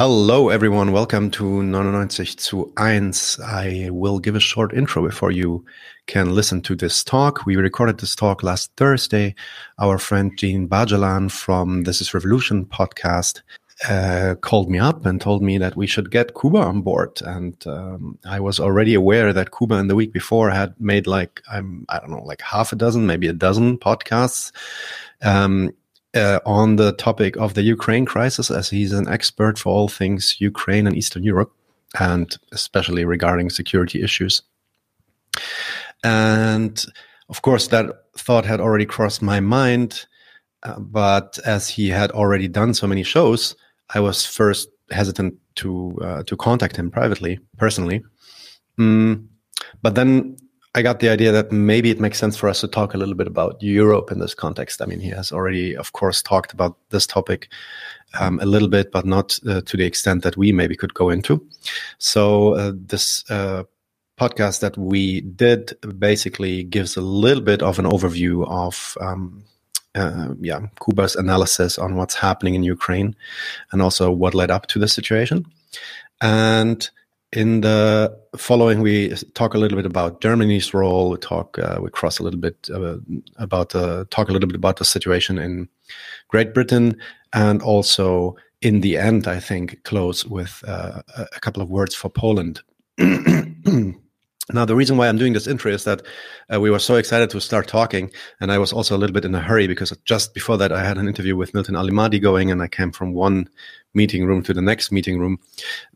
Hello, everyone. Welcome to 99 zu 1. I will give a short intro before you can listen to this talk. We recorded this talk last Thursday. Our friend Jean Bajalan from This is Revolution podcast uh, called me up and told me that we should get Kuba on board. And um, I was already aware that Kuba in the week before had made like, I'm, I don't know, like half a dozen, maybe a dozen podcasts. Um, uh, on the topic of the Ukraine crisis, as he's an expert for all things Ukraine and Eastern Europe, and especially regarding security issues. And of course, that thought had already crossed my mind. Uh, but as he had already done so many shows, I was first hesitant to uh, to contact him privately, personally. Mm, but then I got the idea that maybe it makes sense for us to talk a little bit about Europe in this context. I mean, he has already, of course, talked about this topic um, a little bit, but not uh, to the extent that we maybe could go into. So, uh, this uh, podcast that we did basically gives a little bit of an overview of. Um, uh, yeah, Kuba's analysis on what's happening in Ukraine and also what led up to the situation. And in the following, we talk a little bit about Germany's role. We talk, uh, we cross a little bit uh, about the talk a little bit about the situation in Great Britain, and also in the end, I think close with uh, a couple of words for Poland. Now, the reason why I'm doing this intro is that uh, we were so excited to start talking, and I was also a little bit in a hurry because just before that, I had an interview with Milton Allimadi going, and I came from one meeting room to the next meeting room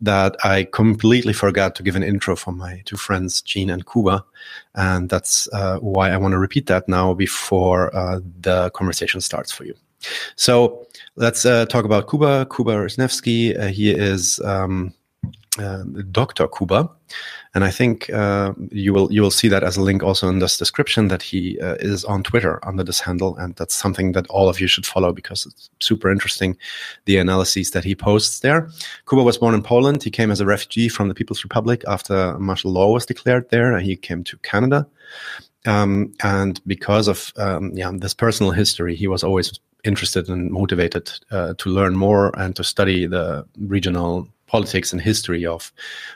that I completely forgot to give an intro for my two friends, Jean and Kuba. And that's uh, why I want to repeat that now before uh, the conversation starts for you. So let's uh, talk about Kuba, Kuba Rysnewski. Uh, he is um, uh, Dr. Kuba. And I think uh, you will you will see that as a link also in this description that he uh, is on Twitter under this handle, and that's something that all of you should follow because it's super interesting the analyses that he posts there. Kuba was born in Poland. He came as a refugee from the People's Republic after martial law was declared there. He came to Canada, um, and because of um, yeah this personal history, he was always interested and motivated uh, to learn more and to study the regional politics and history of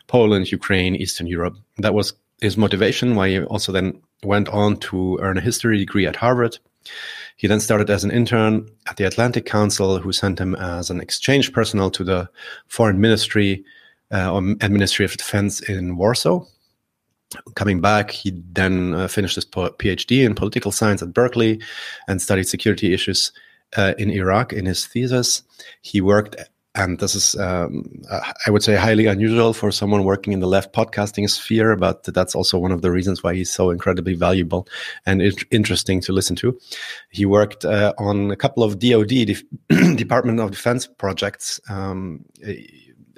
Poland, Ukraine, Eastern Europe. That was his motivation, why he also then went on to earn a history degree at Harvard. He then started as an intern at the Atlantic Council, who sent him as an exchange personnel to the Foreign Ministry uh, and Ministry of Defense in Warsaw. Coming back, he then uh, finished his PhD in political science at Berkeley and studied security issues uh, in Iraq in his thesis. He worked and this is um, uh, i would say highly unusual for someone working in the left podcasting sphere but that's also one of the reasons why he's so incredibly valuable and interesting to listen to he worked uh, on a couple of dod department of defense projects um,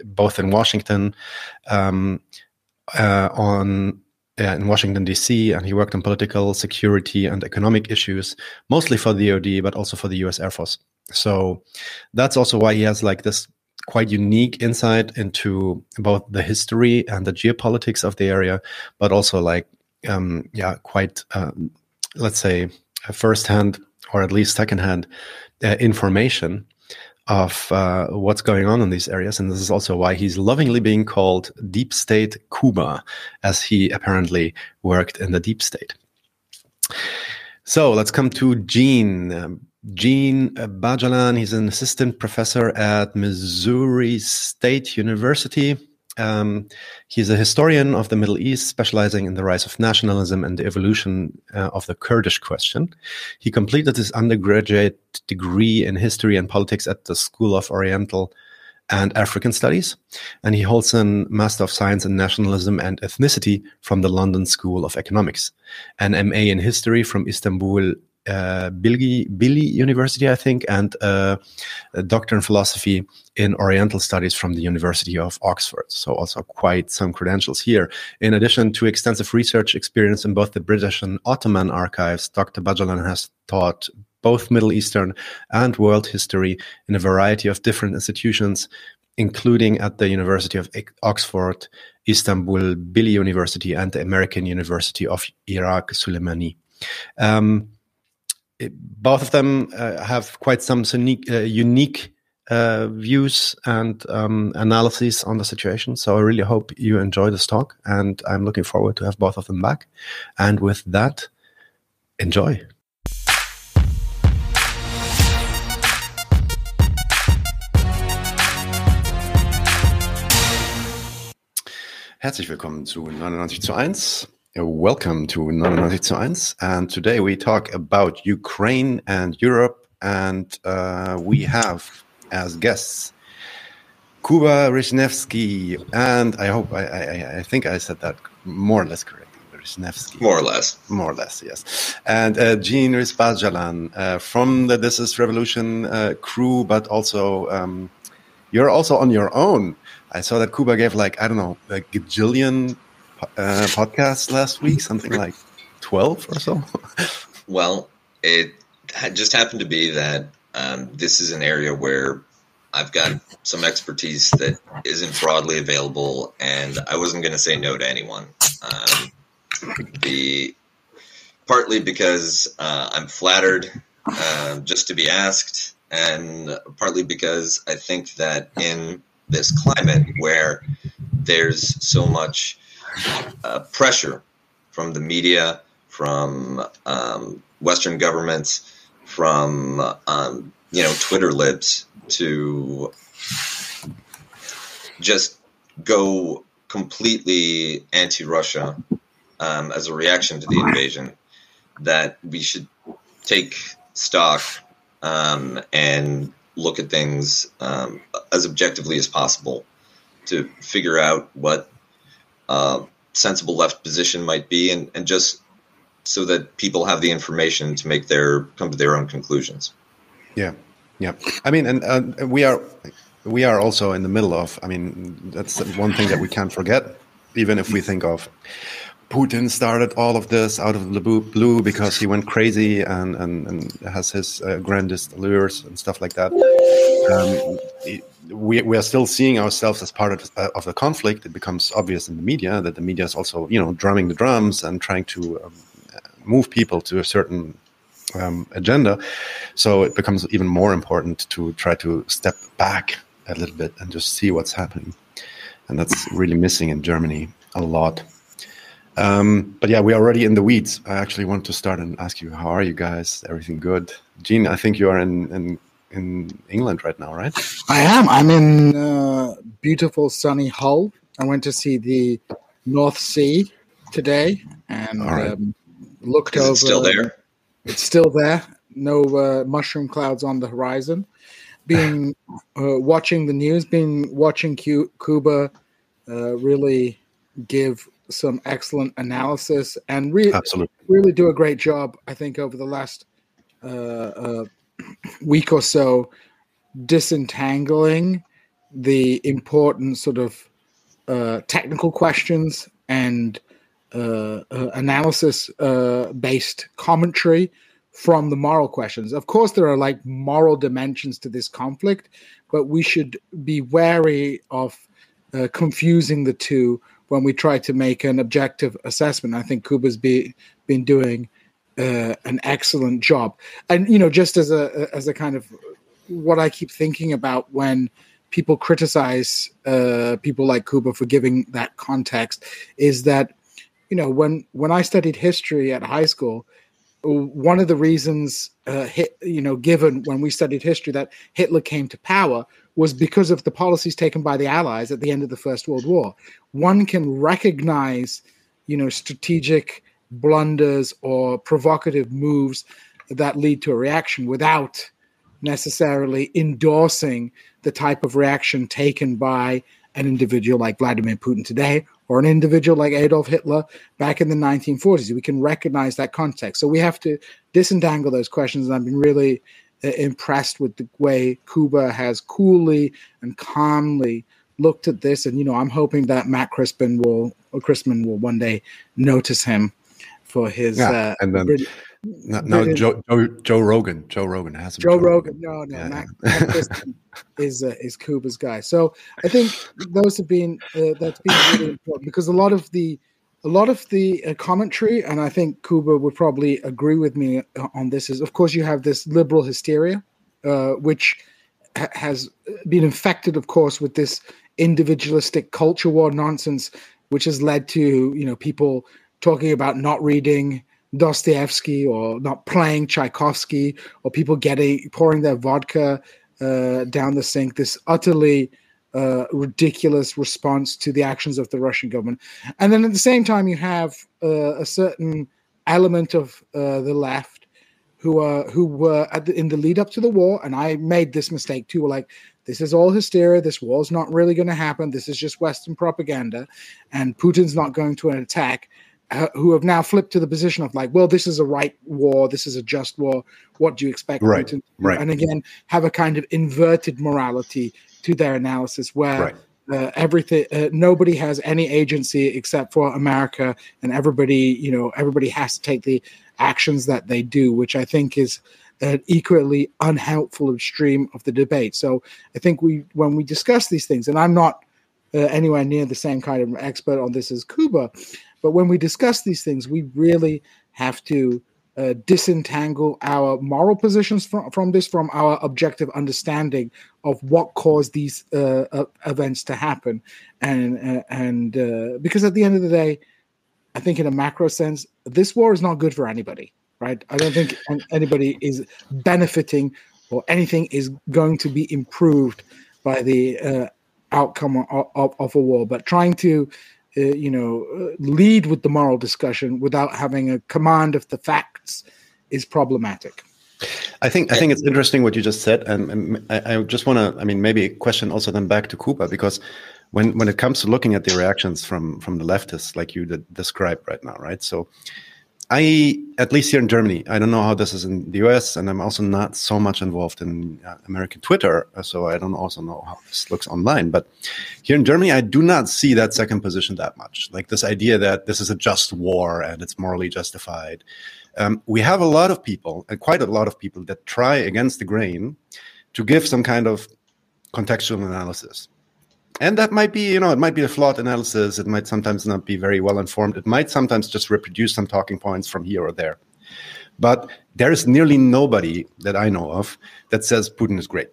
both in washington um, uh, on uh, in Washington D.C. and he worked on political, security, and economic issues, mostly for the DoD, but also for the U.S. Air Force. So that's also why he has like this quite unique insight into both the history and the geopolitics of the area, but also like um, yeah, quite um, let's say firsthand or at least secondhand uh, information of uh, what's going on in these areas. And this is also why he's lovingly being called Deep State Kuba, as he apparently worked in the deep state. So let's come to Jean. Jean Bajalan, he's an assistant professor at Missouri State University. Um, he's a historian of the Middle East, specializing in the rise of nationalism and the evolution uh, of the Kurdish question. He completed his undergraduate degree in history and politics at the School of Oriental and African Studies, and he holds a Master of Science in Nationalism and Ethnicity from the London School of Economics, an MA in History from Istanbul uh, Bilgi, Bilgi University, I think, and uh, a doctor in philosophy in Oriental Studies from the University of Oxford. So, also quite some credentials here. In addition to extensive research experience in both the British and Ottoman archives, Dr. Bajalan has taught both Middle Eastern and world history in a variety of different institutions, including at the University of Oxford, Istanbul, Bilgi University, and the American University of Iraq, Sulaimani. Um, both of them uh, have quite some unique, uh, unique uh, views and um, analyses on the situation. So I really hope you enjoy this talk, and I'm looking forward to have both of them back. And with that, enjoy. Herzlich willkommen zu 99 zu 1. Welcome to 99 zu 1. And today we talk about Ukraine and Europe. And uh, we have as guests Kuba Rishnevsky. And I hope, I, I, I, think I said that more or less correctly. Rishnevsky. More or less. More or less, yes. And uh, Jean Rhys Bajalan uh, from the This Is Revolution uh, crew, but also um, you're also on your own. I saw that Kuba gave like I don't know a gajillion uh, podcasts last week, something like twelve or so. well, it just happened to be that um, this is an area where I've got some expertise that isn't broadly available, and I wasn't going to say no to anyone. Um, the partly because uh, I'm flattered uh, just to be asked, and partly because I think that in this climate where there's so much uh, pressure from the media, from um, Western governments, from um, you know Twitter libs to just go completely anti-Russia um, as a reaction to the invasion. That we should take stock um, and look at things um, as objectively as possible to figure out what uh, sensible left position might be, and, and just so that people have the information to make their come to their own conclusions. Yeah, yeah. I mean, and uh, we are we are also in the middle of. I mean, that's one thing that we can't forget, even if we think of Putin started all of this out of the blue because he went crazy and, and, and has his uh, grandest allures and stuff like that. Um, we, we are still seeing ourselves as part of, uh, of the conflict. It becomes obvious in the media that the media is also, you know, drumming the drums and trying to um, move people to a certain um, agenda. So it becomes even more important to try to step back a little bit and just see what's happening. And that's really missing in Germany a lot. Um, but yeah, we're already in the weeds. I actually want to start and ask you, how are you guys? Everything good? Jean, I think you are in, in, in England right now, right? I am. I'm in uh, beautiful sunny Hull. I went to see the North Sea today and right. um, looked Is over. It's still there. It's still there. No uh, mushroom clouds on the horizon. Being uh, watching the news, being watching Q- Kuba uh, really give some excellent analysis and re- Absolutely. really do a great job. I think over the last uh, uh, week or so, disentangling the important sort of uh, technical questions and uh, uh, analysis uh, based commentary from the moral questions. Of course, there are like moral dimensions to this conflict, but we should be wary of confusing the two when we try to make an objective assessment. I think Kuba's be, been doing uh, an excellent job. And you know, just as a as a kind of what I keep thinking about when people criticize uh, people like Kuba for giving that context is that you know when when I studied history at high school, one of the reasons uh, hit, you know given when we studied history that Hitler came to power was because of the policies taken by the Allies at the end of the First World War. One can recognize, you know, strategic blunders or provocative moves that lead to a reaction without necessarily endorsing the type of reaction taken by an individual like Vladimir Putin today or an individual like Adolf Hitler back in the 1940s. We can recognize that context. So we have to disentangle those questions. And I've been really uh, impressed with the way Kuba has coolly and calmly looked at this. And you know, I'm hoping that Matt Christman will, or Christman will one day notice him for his. Yeah, uh, and then. no, no Joe, Joe, Joe Rogan. Joe Rogan has Joe, Joe Rogan. No, no, yeah. Matt, Matt is uh, is Kuba's guy. So I think those have been uh, that's been really important because a lot of the a lot of the uh, commentary, and I think Kuba would probably agree with me uh, on this, is of course you have this liberal hysteria, uh, which has been infected, of course, with this individualistic culture war nonsense, which has led to you know people talking about not reading Dostoevsky or not playing Tchaikovsky or people getting pouring their vodka uh, down the sink. This utterly uh, ridiculous response to the actions of the Russian government, and then at the same time you have uh, a certain element of uh, the left who are who were the, in the lead up to the war, and I made this mistake too. Were like, this is all hysteria. This war is not really going to happen. This is just Western propaganda, and Putin's not going to an attack. Who have now flipped to the position of like, well, this is a right war, this is a just war. What do you expect? Right, Putin? right. And again, have a kind of inverted morality to their analysis, where right. uh, everything, uh, nobody has any agency except for America, and everybody, you know, everybody has to take the actions that they do, which I think is an equally unhelpful extreme of the debate. So I think we, when we discuss these things, and I'm not uh, anywhere near the same kind of expert on this as Kuba, but when we discuss these things, we really have to uh, disentangle our moral positions from, from this, from our objective understanding of what caused these uh, uh, events to happen, and uh, and uh, because at the end of the day, I think in a macro sense, this war is not good for anybody, right? I don't think anybody is benefiting or anything is going to be improved by the uh, outcome of, of, of, a war. But trying to uh, you know, uh, lead with the moral discussion without having a command of the facts is problematic. I think I think it's interesting what you just said, and, and I, I, just want to. I mean, maybe a question also then back to Kuba because when when it comes to looking at the reactions from from the leftists, like you did describe right now, right? So I, at least here in Germany, I don't know how this is in the US, and I'm also not so much involved in uh, American Twitter, uh, so I don't also know how this looks online. But here in Germany, I do not see that second position that much. Like this idea that this is a just war and it's morally justified. Um, we have a lot of people, and quite a lot of people, that try against the grain to give some kind of contextual analysis and that might be you know it might be a flawed analysis. It might sometimes not be very well informed. It might sometimes just reproduce some talking points from here or there. But there is nearly nobody that i know of that says putin is great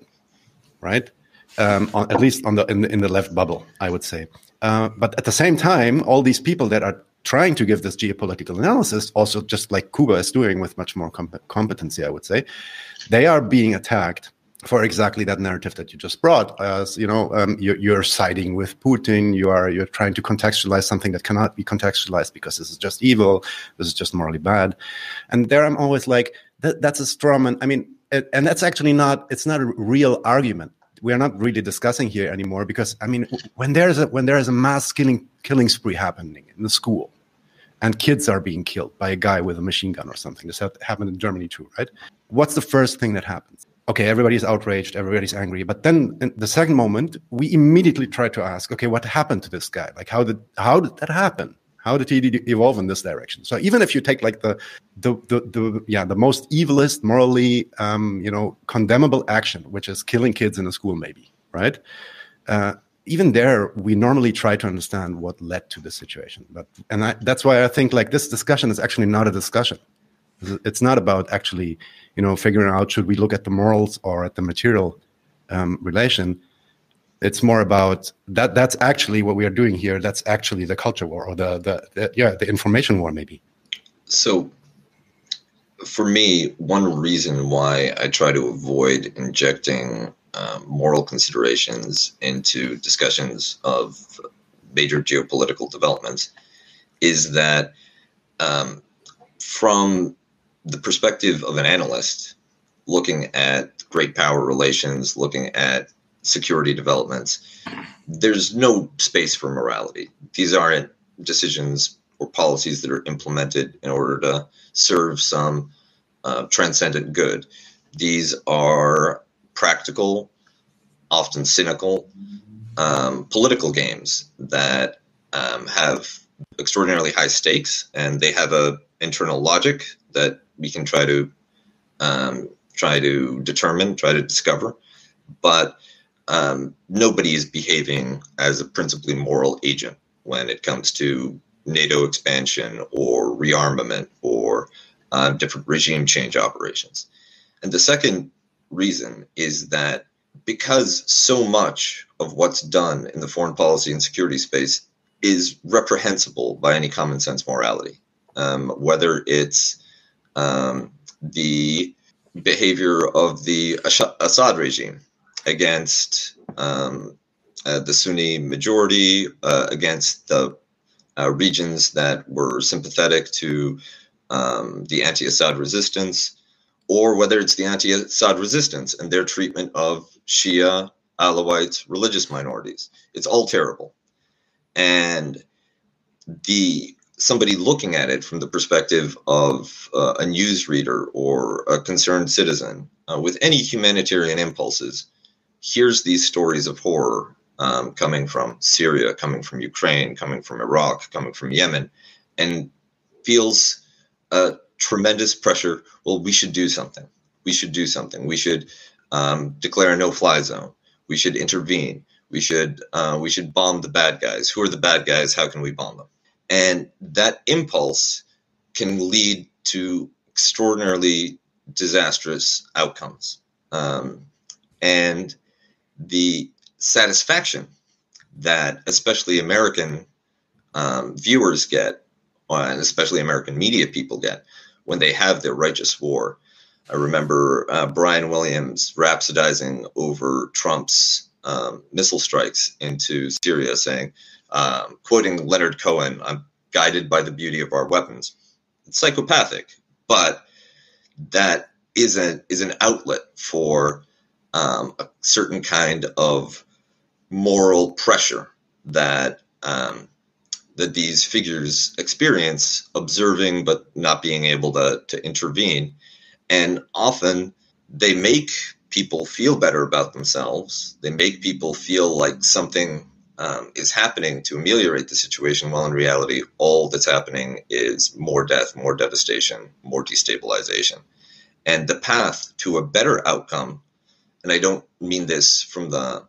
right? Um, on, at least on the in, the in, the left bubble i would say. Uh, but at the same time all these people that are trying to give this geopolitical analysis also just like Kuba is doing with much more comp- competency i would say they are being attacked for exactly that narrative that you just brought as you know um, you're, you're, siding with putin you are you're trying to contextualize something that cannot be contextualized because this is just evil this is just morally bad. And there i'm always like that, that's a straw man i mean it, and that's actually not it's not a real argument. We are not really discussing here anymore because i mean when there's a when there is a mass killing killing spree happening in the school and kids are being killed by a guy with a machine gun or something this happened in germany too right? What's the first thing that happens okay, everybody's outraged, everybody's angry. But then in the second moment, we immediately try to ask, okay, what happened to this guy? Like, how did how did that happen? How did he evolve in this direction? So even if you take like the the the, the yeah the most evilest, morally um, you know condemnable action, which is killing kids in a school, maybe right. Uh, even there, we normally try to understand what led to the situation. But and I, that's why I think like this discussion is actually not a discussion. It's not about actually, you know, figuring out should we look at the morals or at the material um, relation. It's more about that. That's actually what we are doing here. That's actually the culture war or the the, the yeah the information war maybe. So, for me, one reason why I try to avoid injecting um, moral considerations into discussions of major geopolitical developments is that um, from the perspective of an analyst looking at great power relations, looking at security developments, there's no space for morality. These aren't decisions or policies that are implemented in order to serve some uh, transcendent good. These are practical, often cynical, um, political games that um, have extraordinarily high stakes and they have a internal logic that we can try to um, try to determine, try to discover, but um, nobody is behaving as a principally moral agent when it comes to NATO expansion or rearmament or uh, different regime change operations. And the second reason is that because so much of what's done in the foreign policy and security space is reprehensible by any common sense morality, um, whether it's um, the behavior of the Assad regime against um, uh, the Sunni majority, uh, against the uh, regions that were sympathetic to um, the anti Assad resistance, or whether it's the anti Assad resistance and their treatment of Shia, Alawites, religious minorities. It's all terrible. And the somebody looking at it from the perspective of uh, a news reader or a concerned citizen uh, with any humanitarian impulses hears these stories of horror um, coming from Syria, coming from Ukraine, coming from Iraq, coming from Yemen, and feels a tremendous pressure. Well, we should do something. We should do something. We should um, declare a no-fly zone. We should intervene. We should uh, we should bomb the bad guys. Who are the bad guys? How can we bomb them? And that impulse can lead to extraordinarily disastrous outcomes. Um, and the satisfaction that especially American um, viewers get, uh, and especially American media people get, when they have their righteous war. I remember uh, Brian Williams rhapsodizing over Trump's um, missile strikes into Syria, saying, um, quoting Leonard Cohen, I'm guided by the beauty of our weapons. It's psychopathic, but that is an, is an outlet for um, a certain kind of moral pressure that um, that these figures experience, observing but not being able to, to intervene. And often they make people feel better about themselves. They make people feel like something um, is happening to ameliorate the situation, while in reality, all that's happening is more death, more devastation, more destabilization. And the path to a better outcome, and I don't mean this from the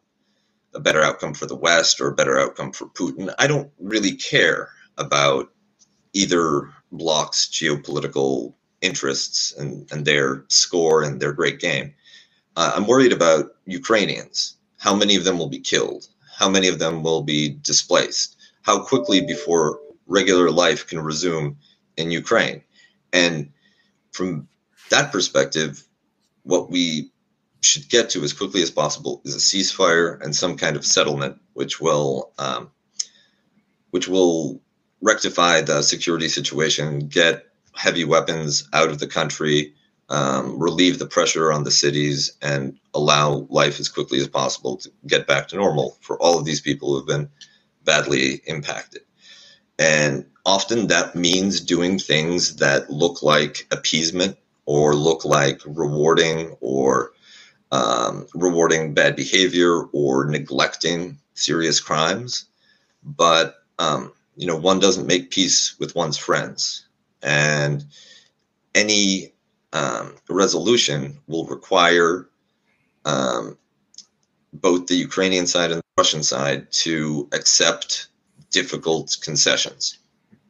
a better outcome for the West or a better outcome for Putin. I don't really care about either bloc's geopolitical interests and, and their score and their great game. Uh, I'm worried about Ukrainians. How many of them will be killed? How many of them will be displaced? How quickly before regular life can resume in Ukraine? And from that perspective, what we should get to as quickly as possible is a ceasefire and some kind of settlement, which will um, which will rectify the security situation, get heavy weapons out of the country, um, relieve the pressure on the cities, and allow life as quickly as possible to get back to normal for all of these people who have been badly impacted. And often that means doing things that look like appeasement or look like rewarding or um, rewarding bad behavior or neglecting serious crimes. But um, you know, one doesn't make peace with one's friends, and any um, resolution will require um, both the Ukrainian side and the Russian side to accept difficult concessions.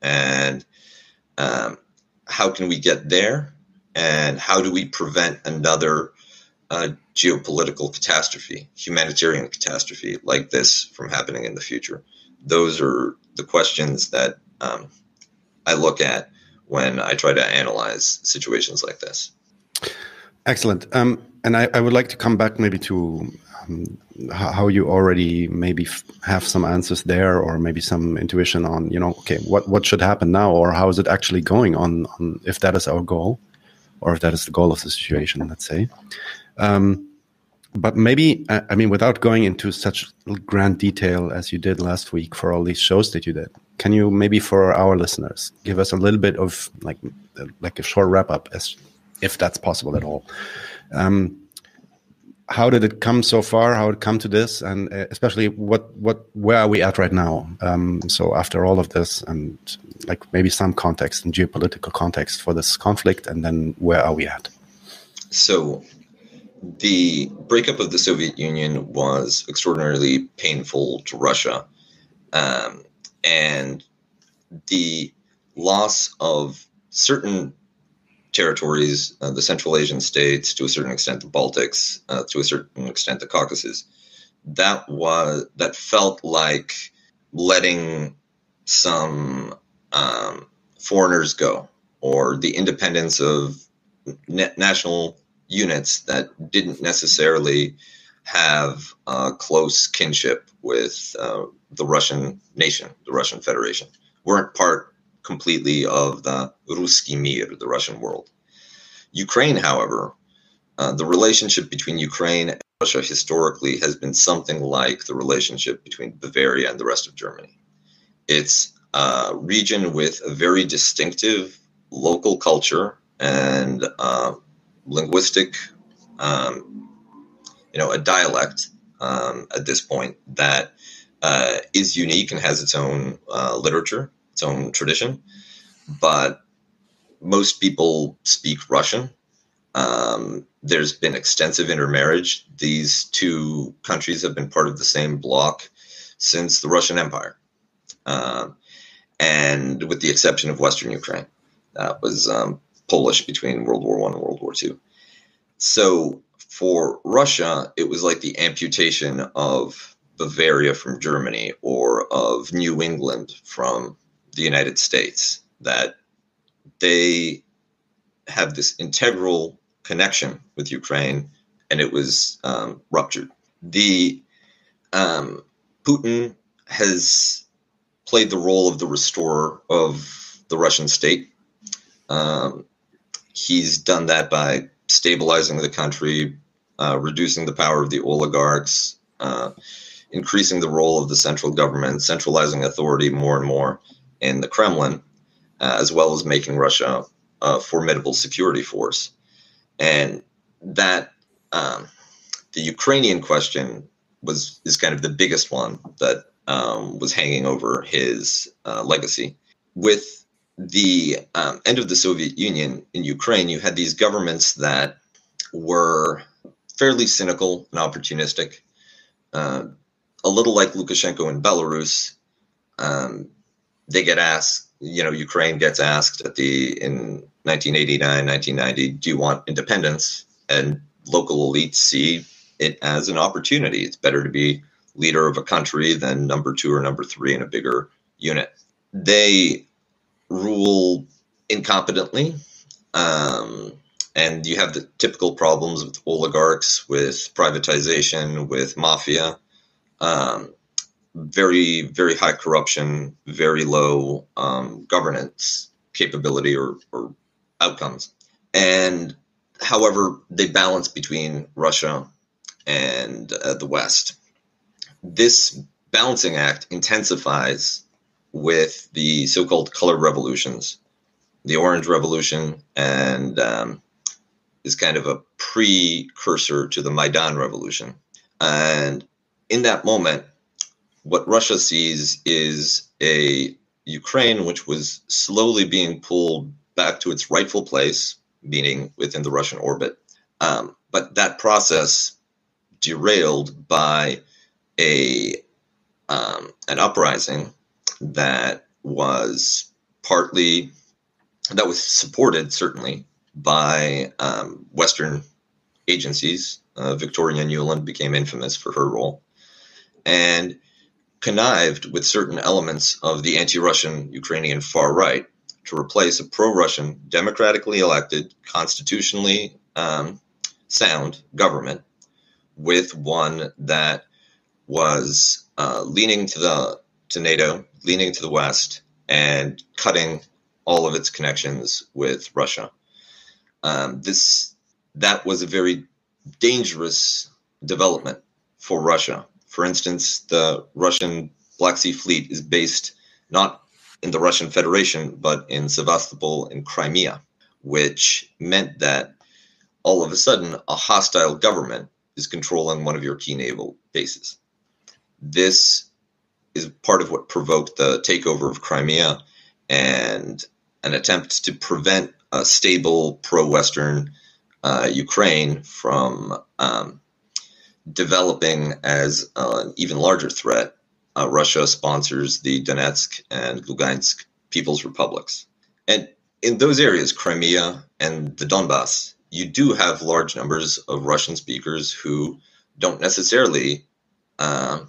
And um, how can we get there? And how do we prevent another uh, geopolitical catastrophe, humanitarian catastrophe like this from happening in the future? Those are the questions that um, I look at when I try to analyze situations like this. Excellent. Um, and I, I, would like to come back maybe to um, how you already maybe have some answers there, or maybe some intuition on, you know, okay, what what should happen now, or how is it actually going on, on if that is our goal, or if that is the goal of the situation, let's say. Um, but maybe I mean, without going into such grand detail as you did last week for all these shows that you did, can you maybe for our listeners give us a little bit of like like a short wrap up, as if that's possible at all? Um, how did it come so far? How it come to this, and uh, especially what what where are we at right now? Um, so after all of this, and like maybe some context and geopolitical context for this conflict, and then where are we at? So the breakup of the Soviet Union was extraordinarily painful to Russia. Um, and the loss of certain territories, uh, the Central Asian states, to a certain extent, the Baltics, uh, to a certain extent, the Caucasus. That was that felt like letting some um, foreigners go, or the independence of national units that didn't necessarily have a close kinship with uh, the Russian nation, the Russian Federation, weren't part completely of the Ruski Mir, the Russian world. Ukraine, however, uh, the relationship between Ukraine and Russia historically has been something like the relationship between Bavaria and the rest of Germany. It's a region with a very distinctive local culture and uh, linguistic, um, you know, a dialect um, at this point that uh, is unique and has its own uh, literature, its own tradition. But most people speak Russian. Um, there's been extensive intermarriage. These two countries have been part of the same bloc since the Russian Empire, uh, and with the exception of Western Ukraine, that was um, Polish between World War One and World War Two. So for Russia, it was like the amputation of Bavaria from Germany or of New England from the United States. That they have this integral connection with Ukraine, and it was um, ruptured. The um, Putin has played the role of the restorer of the Russian state. Um, he's done that by stabilizing the country, uh, reducing the power of the oligarchs, uh, increasing the role of the central government, centralizing authority more and more in the Kremlin, uh, as well as making Russia a formidable security force. And that um, the Ukrainian question was is kind of the biggest one that um, was hanging over his uh, legacy. With the um, end of the Soviet Union in Ukraine, you had these governments that were fairly cynical and opportunistic, uh, a little like Lukashenko in Belarus. Um, they get asked, you know, Ukraine gets asked at the in 1989, 1990, do you want independence? And local elites see it as an opportunity. It's better to be leader of a country than number two or number three in a bigger unit. They rule incompetently. Um, and you have the typical problems with oligarchs, with privatization, with mafia. Um, very, very high corruption, very low um, governance capability or, or outcomes. And however, they balance between Russia and uh, the West. This balancing act intensifies with the so called color revolutions, the Orange Revolution, and um, is kind of a precursor to the Maidan Revolution. And in that moment, what Russia sees is a Ukraine which was slowly being pulled back to its rightful place, meaning within the Russian orbit. Um, but that process derailed by a um, an uprising that was partly that was supported certainly by um, Western agencies. Uh, Victoria Nuland became infamous for her role, and connived with certain elements of the anti-Russian Ukrainian far right to replace a pro-Russian, democratically elected, constitutionally um, sound government with one that was uh, leaning to the to NATO, leaning to the West, and cutting all of its connections with Russia. Um, this that was a very dangerous development for Russia. For instance, the Russian Black Sea Fleet is based not in the Russian Federation, but in Sevastopol in Crimea, which meant that all of a sudden a hostile government is controlling one of your key naval bases. This is part of what provoked the takeover of Crimea and an attempt to prevent a stable pro-Western uh, Ukraine from um, developing as an even larger threat. Uh, Russia sponsors the Donetsk and Lugansk People's Republics, and in those areas, Crimea and the Donbass, you do have large numbers of Russian speakers who don't necessarily uh,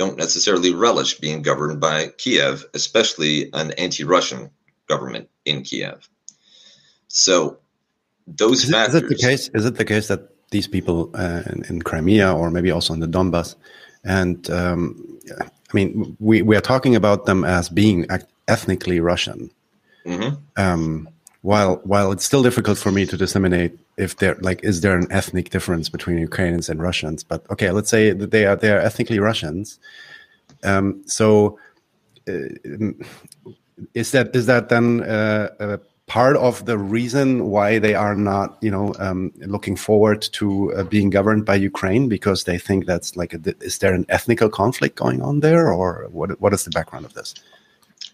don't necessarily relish being governed by Kiev, especially an anti-Russian government in Kiev. So those is factors. It, is it the case? Is it the case that these people uh, in, in, Crimea or maybe also in the Donbass, and um, I mean, we we are talking about them as being ethnically Russian. Mm-hmm. Um, while while it's still difficult for me to disseminate if there like is there an ethnic difference between Ukrainians and Russians, but okay, let's say that they are they are ethnically Russians. Um, so, uh, is that is that then uh, part of the reason why they are not, you know, um, looking forward to uh, being governed by Ukraine because they think that's like, a, is there an ethnical conflict going on there, or what? What is the background of this?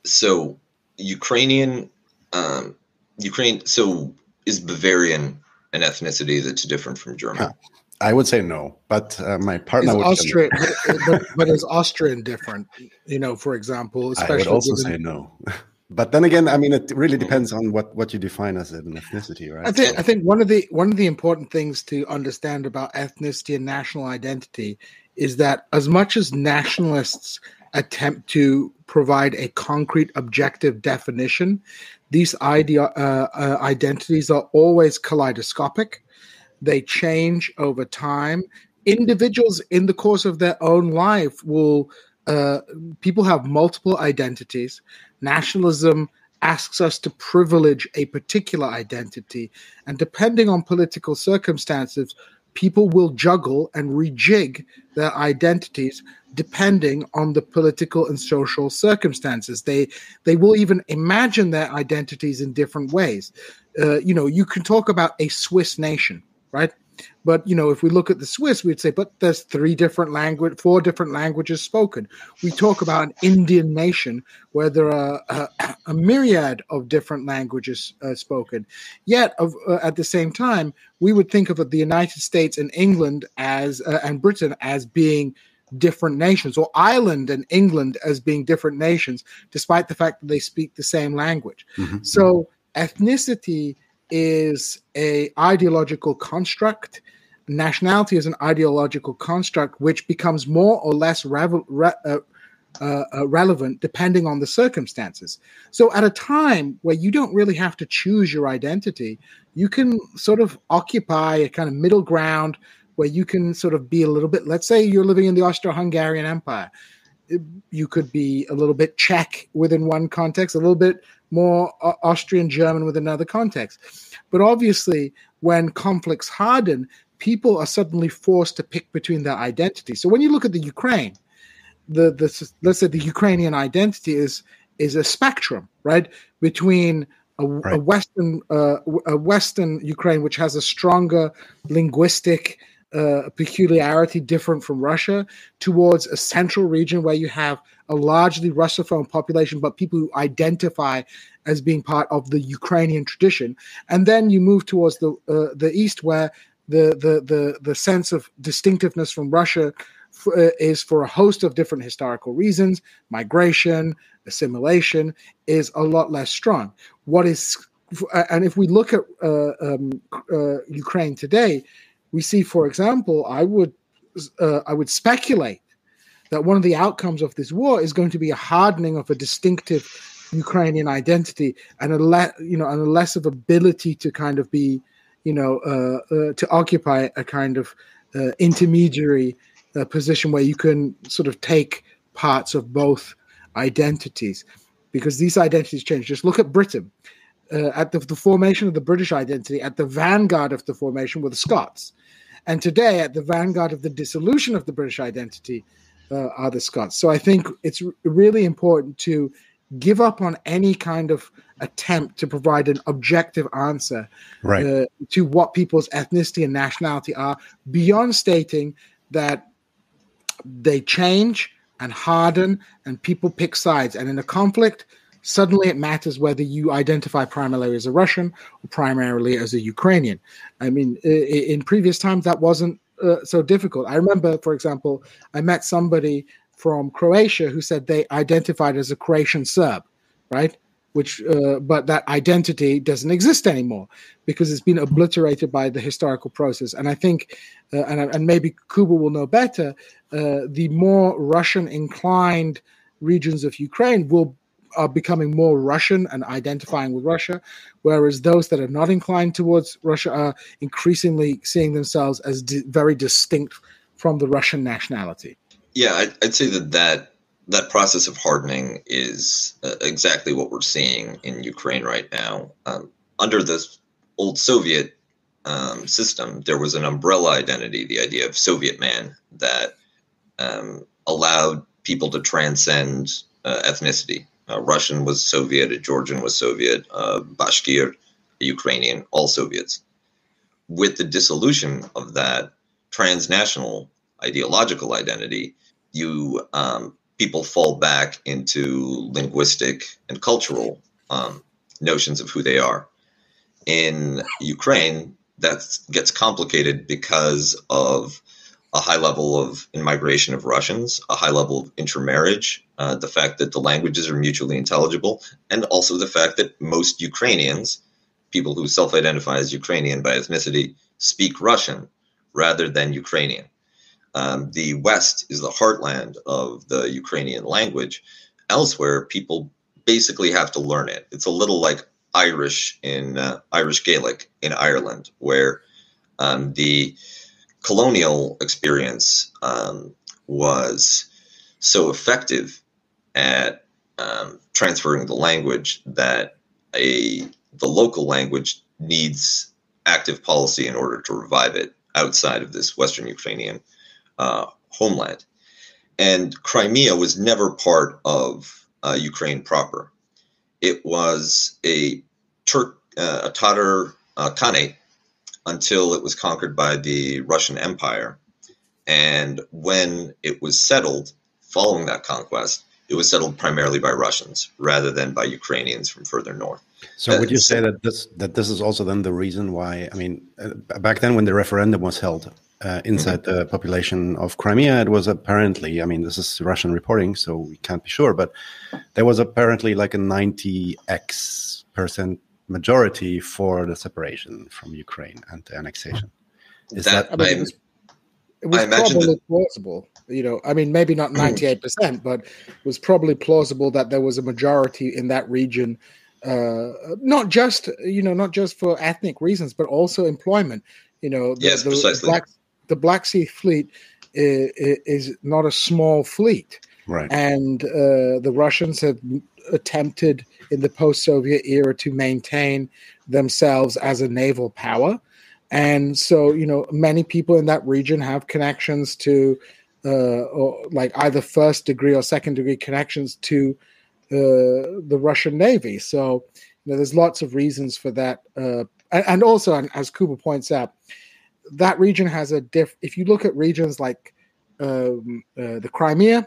So, Ukrainian, um, Ukraine. So, is Bavarian an ethnicity that's different from German? Huh. I would say no, but uh, my partner is would Austrian, but, but, but, is Austrian different? You know, for example, especially I would also given, say no. but then again, I mean, it really depends on what what you define as an ethnicity, right? I think I think one of the one of the important things to understand about ethnicity and national identity is that as much as nationalists attempt to provide a concrete objective definition, these idea uh, uh, identities are always kaleidoscopic. They change over time. Individuals in the course of their own life will uh, people have multiple identities. Nationalism asks us to privilege a particular identity. And depending on political circumstances, people will juggle and rejig their identities depending on the political and social circumstances. They they will even imagine their identities in different ways. Uh, you know, you can talk about a Swiss nation, right? But you know, if we look at the Swiss, we'd say, but there's three different language, four different languages spoken. We talk about an Indian nation where there are a, a myriad of different languages uh, spoken. Yet, of, uh, at the same time, we would think of the United States and England as uh, and Britain as being different nations, or Ireland and England as being different nations, despite the fact that they speak the same language. Mm-hmm. So, ethnicity is a ideological construct nationality is an ideological construct which becomes more or less revel, re, uh, uh, uh, relevant depending on the circumstances. So, at a time where you don't really have to choose your identity, you can sort of occupy a kind of middle ground where you can sort of be a little bit, let's say you're living in the Austro Hungarian Empire. You could be a little bit Czech within one context, a little bit more Austrian German with another context. But obviously, when conflicts harden, people are suddenly forced to pick between their identity. So when you look at the Ukraine, the, the let's say the Ukrainian identity is is a spectrum, right, between a, right. a Western uh, a Western Ukraine which has a stronger linguistic uh, peculiarity different from Russia towards a central region where you have a largely Russophone population, but people who identify as being part of the Ukrainian tradition, and then you move towards the uh, the east where the the the the sense of distinctiveness from Russia uh, is for a host of different historical reasons. Migration, assimilation is a lot less strong. What is and if we look at uh, um, uh, Ukraine today, we see, for example, I would uh, I would speculate that one of the outcomes of this war is going to be a hardening of a distinctive Ukrainian identity and a le- you know and a less of ability to kind of be you know, uh, uh, to occupy a kind of uh, intermediary uh, position where you can sort of take parts of both identities because these identities change. Just look at Britain. Uh, at the, the, formation of the British identity, at the vanguard of the formation were the Scots. And today, at the vanguard of the dissolution of the British identity, uh, are the Scots. So I think it's really important to give up on any kind of attempt to provide an objective answer right. uh, to what people's ethnicity and nationality are beyond stating that they change and harden and people pick sides and in a conflict suddenly it matters whether you identify primarily as a russian or primarily as a ukrainian. I mean in previous times that wasn't uh, so difficult. I remember for example i met somebody from croatia who said they identified as a croatian serb right? Which uh, but that identity doesn't exist anymore because it's been obliterated by the historical process. And I think, uh, and and maybe Kuba will know better, uh, the more Russian inclined regions of Ukraine will are becoming more Russian and identifying with Russia, whereas those that are not inclined towards Russia are increasingly seeing themselves as di- very distinct from the Russian nationality. Yeah, I'd, I'd say that that that process of hardening is uh, exactly what we're seeing in Ukraine right now. Um, under the old Soviet um, system, there was an umbrella identity, the idea of Soviet man, that um, allowed people to transcend uh, ethnicity. Uh, Russian was Soviet, Georgian was Soviet, uh, Bashkir, Ukrainian, all Soviets. With the dissolution of that transnational ideological identity, you um, people fall back into linguistic and cultural um, notions of who they are. In Ukraine, that gets complicated because of a high level of immigration of Russians, a high level of intermarriage, uh, the fact that the languages are mutually intelligible, and also the fact that most Ukrainians, people who self identify as Ukrainian by ethnicity, speak Russian rather than Ukrainian. Um, the West is the heartland of the Ukrainian language. Elsewhere, people basically have to learn it. It's a little like Irish in uh, Irish Gaelic in Ireland, where um, the colonial experience um, was so effective at um, transferring the language that a the local language needs active policy in order to revive it outside of this Western Ukrainian uh, homeland. And Crimea was never part of uh, Ukraine proper. It was a Turk, uh, a Tatar uh, Khanate until it was conquered by the Russian Empire. And when it was settled, following that conquest, it was settled primarily by Russians rather than by Ukrainians from further north. So, would you say that this that this is also then the reason why? I mean, uh, back then when the referendum was held, uh, inside mm-hmm. the population of Crimea, it was apparently, I mean, this is Russian reporting, so we can't be sure, but there was apparently like a 90x percent majority for the separation from Ukraine and the annexation. Is that, that I mean, it was, it was probably that, plausible. You know, I mean, maybe not 98%, but it was probably plausible that there was a majority in that region uh, not just you know not just for ethnic reasons but also employment you know the, yes, the, precisely. Black, the Black Sea Fleet is, is not a small fleet. Right. And uh, the Russians have attempted in the post Soviet era to maintain themselves as a naval power. And so, you know, many people in that region have connections to, uh, or like either first degree or second degree connections to uh, the Russian Navy. So, you know, there's lots of reasons for that. Uh, and also, and as Kuba points out, that region has a diff. If you look at regions like um, uh, the Crimea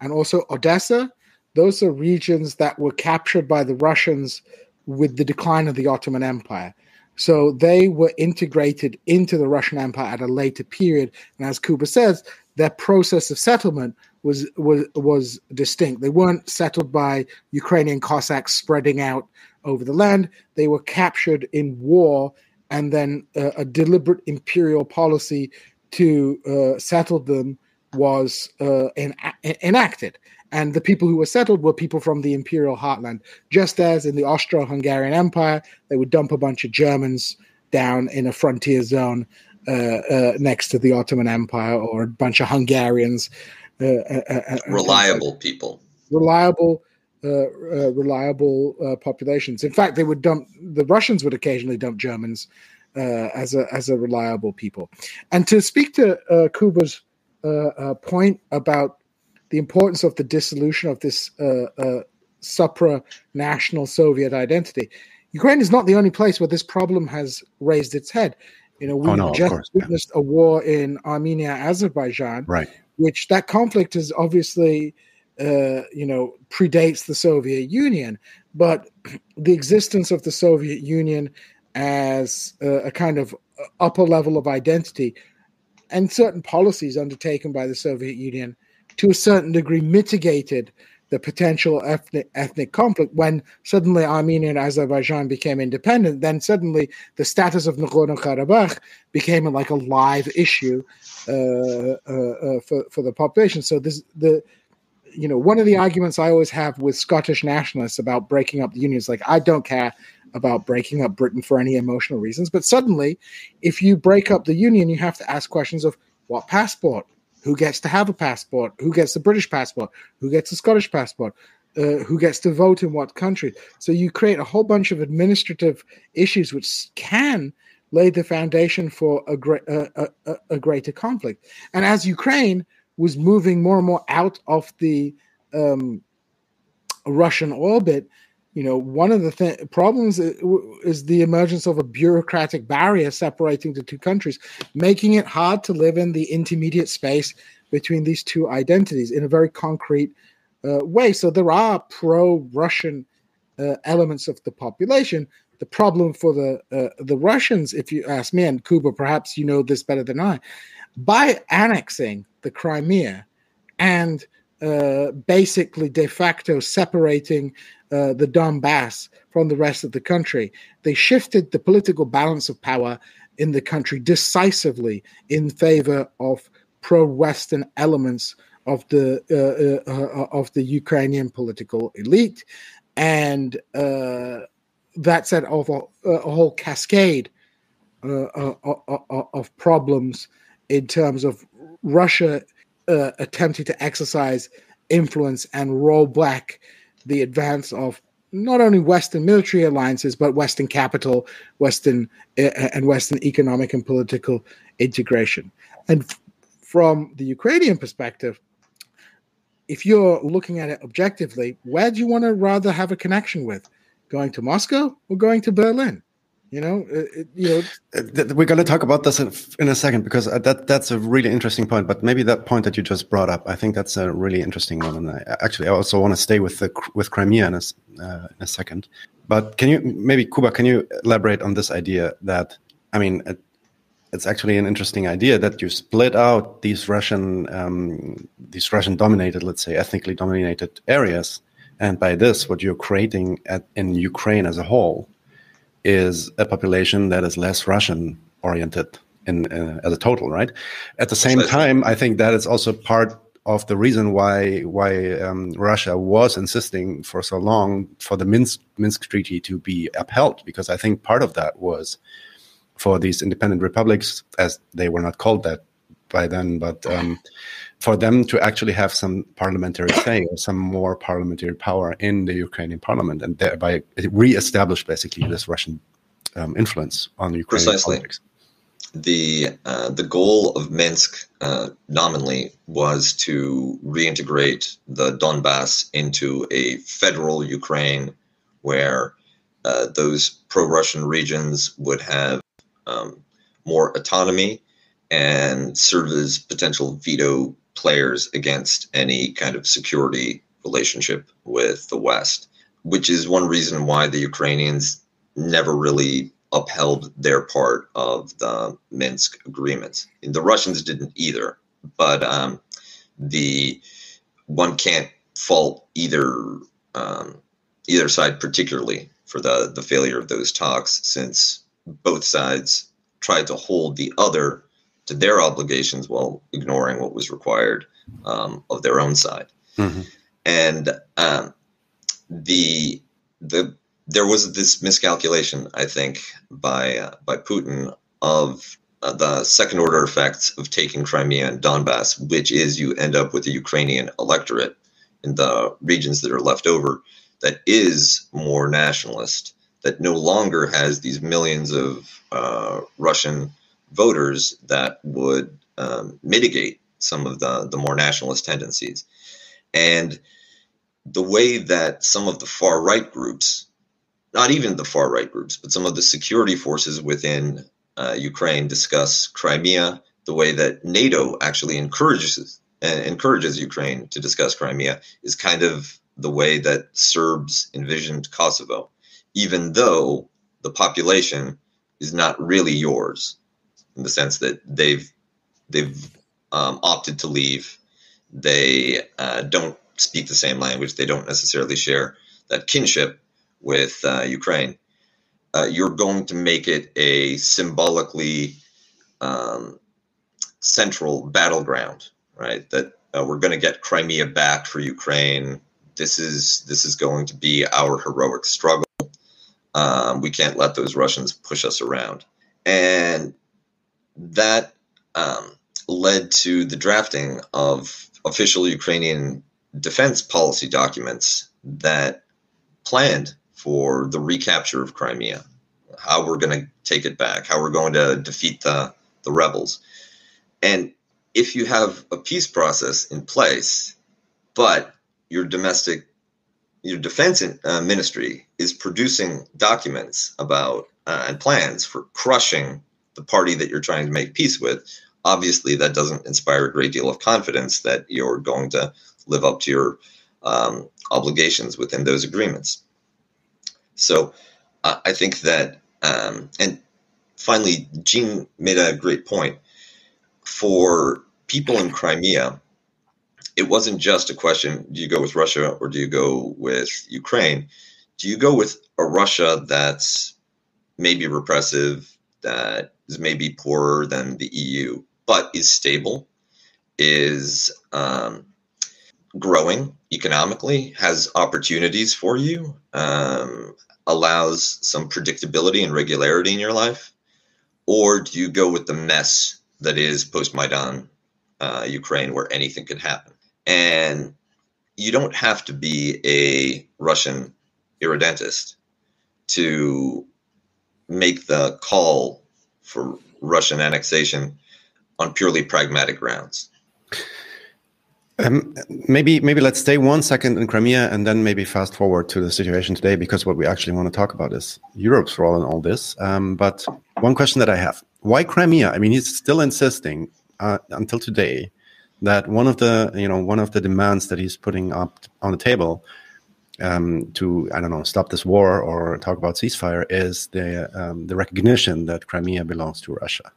and also Odessa, those are regions that were captured by the Russians with the decline of the Ottoman Empire. So they were integrated into the Russian Empire at a later period. And as Kuba says, their process of settlement was was was distinct. They weren't settled by Ukrainian Cossacks spreading out over the land. They were captured in war and then uh, a deliberate imperial policy to uh, settle them was uh, en- enacted. And the people who were settled were people from the imperial heartland, just as in the Austro Hungarian Empire, they would dump a bunch of Germans down in a frontier zone uh, uh, next to the Ottoman Empire, or a bunch of Hungarians. Uh, reliable people. Reliable uh, uh, reliable uh, populations. In fact, they would dump the Russians would occasionally dump Germans uh, as a as a reliable people. And to speak to uh, Kuba's uh, point about the importance of the dissolution of this uh, uh, supranational Soviet identity, Ukraine is not the only place where this problem has raised its head. You know, we oh, no, just witnessed yeah. a war in Armenia, Azerbaijan, right? Which that conflict is obviously uh, you know, predates the Soviet Union, but the existence of the Soviet Union as a, a kind of upper level of identity and certain policies undertaken by the Soviet Union to a certain degree mitigated the potential ethnic, ethnic conflict when suddenly Armenia and Azerbaijan became independent, then suddenly the status of Nagorno-Karabakh became like a live issue uh, uh, uh, for, for the population. So this the you know one of the arguments I always have with Scottish nationalists about breaking up the union is like I don't care about breaking up Britain for any emotional reasons, but suddenly if you break up the union, you have to ask questions of what passport who gets to have a passport, who gets a British passport, who gets a Scottish passport, uh, who gets to vote in what country. So you create a whole bunch of administrative issues which can lay the foundation for a, a, a, greater conflict. And as Ukraine was moving more and more out of the um, Russian orbit, you know, one of the th- problems is the emergence of a bureaucratic barrier separating the two countries, making it hard to live in the intermediate space between these two identities in a very concrete uh, way. So there are pro-Russian uh, elements of the population. The problem for the uh, the Russians, if you ask me, and Kuba perhaps you know this better than I, by annexing the Crimea and uh, basically de facto separating uh, the Donbass from the rest of the country. They shifted the political balance of power in the country decisively in favor of pro-Western elements of the uh, uh, of the Ukrainian political elite, and uh, that set off a, a whole cascade of problems in terms of Russia attempting to exercise influence and roll back the advance of not only Western military alliances, but Western capital, Western uh, and Western economic and political integration. And f- from the Ukrainian perspective, if you're looking at it objectively, where do you want to rather have a connection with? Going to Moscow or going to Berlin? You know, it, you know. We're going to talk about this in a second because uh, that that's a really interesting point. But maybe that point that you just brought up, I think that's a really interesting one. And I, actually, I also want to stay with the with Crimea in a, uh, in a second. But can you maybe Kuba? Can you elaborate on this idea that I mean, it, it's actually an interesting idea that you split out these Russian um, these Russian dominated, let's say, ethnically dominated areas, and by this, what you're creating at, in Ukraine as a whole is a population that is less Russian oriented in uh, as a total, right? At the same time, I think that is also part of the reason why why um, Russia was insisting for so long for the Minsk Minsk Treaty to be upheld, because I think part of that was for these independent republics, as they were not called that by then, but um, for them to actually have some parliamentary say or some more parliamentary power in the Ukrainian parliament, and thereby re-establish basically this Russian um, influence on the Ukrainian Precisely. politics. The uh, the goal of Minsk uh, nominally was to reintegrate the Donbass into a federal Ukraine, where uh, those pro-Russian regions would have um, more autonomy and serve as potential veto players against any kind of security relationship with the West, which is one reason why the Ukrainians never really upheld their part of the Minsk agreements. The Russians didn't either, but um, the one can't fault either um, either side particularly for the the failure of those talks, since both sides tried to hold the other to their obligations while ignoring what was required um, of their own side. Mm-hmm. And um, the the there was this miscalculation, I think, by uh, by Putin of uh, the second order effects of taking Crimea and Donbass, which is you end up with a Ukrainian electorate in the regions that are left over that is more nationalist, that no longer has these millions of uh, Russian voters that would um, mitigate some of the, the more nationalist tendencies. And the way that some of the far right groups, not even the far right groups, but some of the security forces within uh, Ukraine discuss Crimea, the way that NATO actually encourages uh, encourages Ukraine to discuss Crimea is kind of the way that Serbs envisioned Kosovo, even though the population is not really yours in the sense that they've they've um, opted to leave. They uh, don't speak the same language. They don't necessarily share that kinship with uh, Ukraine. Uh, you're going to make it a symbolically um, central battleground, right? That uh, we're going to get Crimea back for Ukraine. This is this is going to be our heroic struggle. Um, we can't let those Russians push us around, and that um, led to the drafting of official Ukrainian defense policy documents that planned for the recapture of Crimea, how we're going to take it back, how we're going to defeat the, the rebels. And if you have a peace process in place, but your domestic, your defense uh, ministry is producing documents about uh, and plans for crushing the party that you're trying to make peace with, obviously that doesn't inspire a great deal of confidence that you're going to live up to your um, obligations within those agreements. So uh, I think that, um, and finally, Gene made a great point. For people in Crimea, it wasn't just a question do you go with Russia or do you go with Ukraine? Do you go with a Russia that's maybe repressive, that is maybe poorer than the EU, but is stable, is um, growing economically, has opportunities for you, um, allows some predictability and regularity in your life? Or do you go with the mess that is post Maidan uh, Ukraine, where anything could happen? And you don't have to be a Russian irredentist to make the call for Russian annexation on purely pragmatic grounds. Um, maybe maybe let's stay one second in Crimea and then maybe fast forward to the situation today because what we actually want to talk about is Europe's role in all this. Um, but one question that I have: Why Crimea? I mean, he's still insisting uh, until today that one of the you know one of the demands that he's putting up on the table um, to I don't know stop this war or talk about ceasefire is the um, the recognition that Crimea belongs to Russia.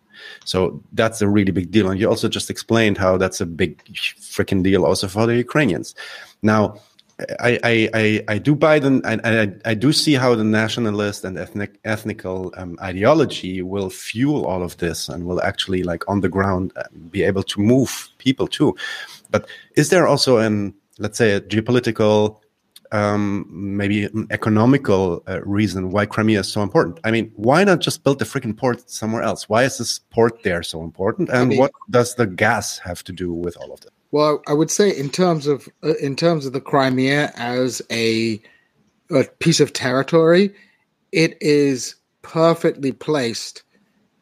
So that's a really big deal. And you also just explained how that's a big freaking deal also for the Ukrainians. Now, I, I, I, I do buy the, I, I, I, do see how the nationalist and ethnic, ethnical um, ideology will fuel all of this and will actually like on the ground uh, be able to move people too. But is there also an, let's say a geopolitical um, maybe an economical uh, reason why Crimea is so important. I mean, why not just build the freaking port somewhere else? Why is this port there so important? And I mean, what does the gas have to do with all of this? Well, I would say in terms of uh, in terms of the Crimea as a, a piece of territory, it is perfectly placed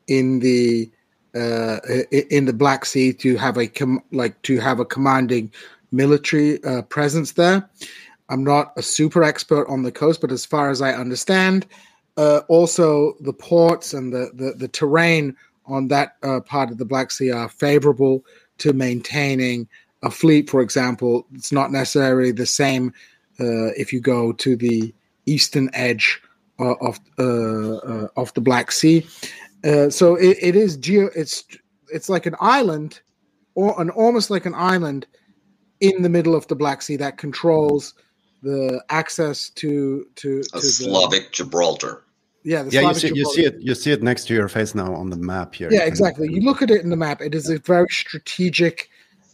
in the uh, in the Black Sea to have a com- like to have a commanding military uh, presence there. I'm not a super expert on the coast, but as far as I understand, uh, also the ports and the, the, the terrain on that uh, part of the Black Sea are favorable to maintaining a fleet, for example. It's not necessarily the same uh, if you go to the eastern edge uh, of uh, uh, of the Black Sea. so it, it is geo. It's it's like an island, or an almost like an island in the middle of the Black Sea that controls the access to to, a to Slavic the, Gibraltar. Yeah, yeah, you see, you see, it. You see it next to your face now on the map here. Yeah, exactly. You look at it in the map. It is a very strategic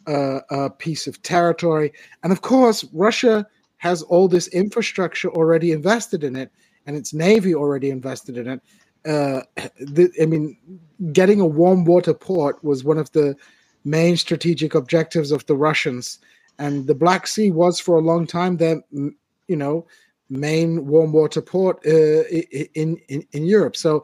uh, uh, piece of territory, and of course, Russia has all this infrastructure already invested in it, and its navy already invested in it. Uh, the, I mean, getting a warm water port was one of the main strategic objectives of the Russians and the Black Sea was for a long time their, you know, main warm water port uh, in, in in Europe. So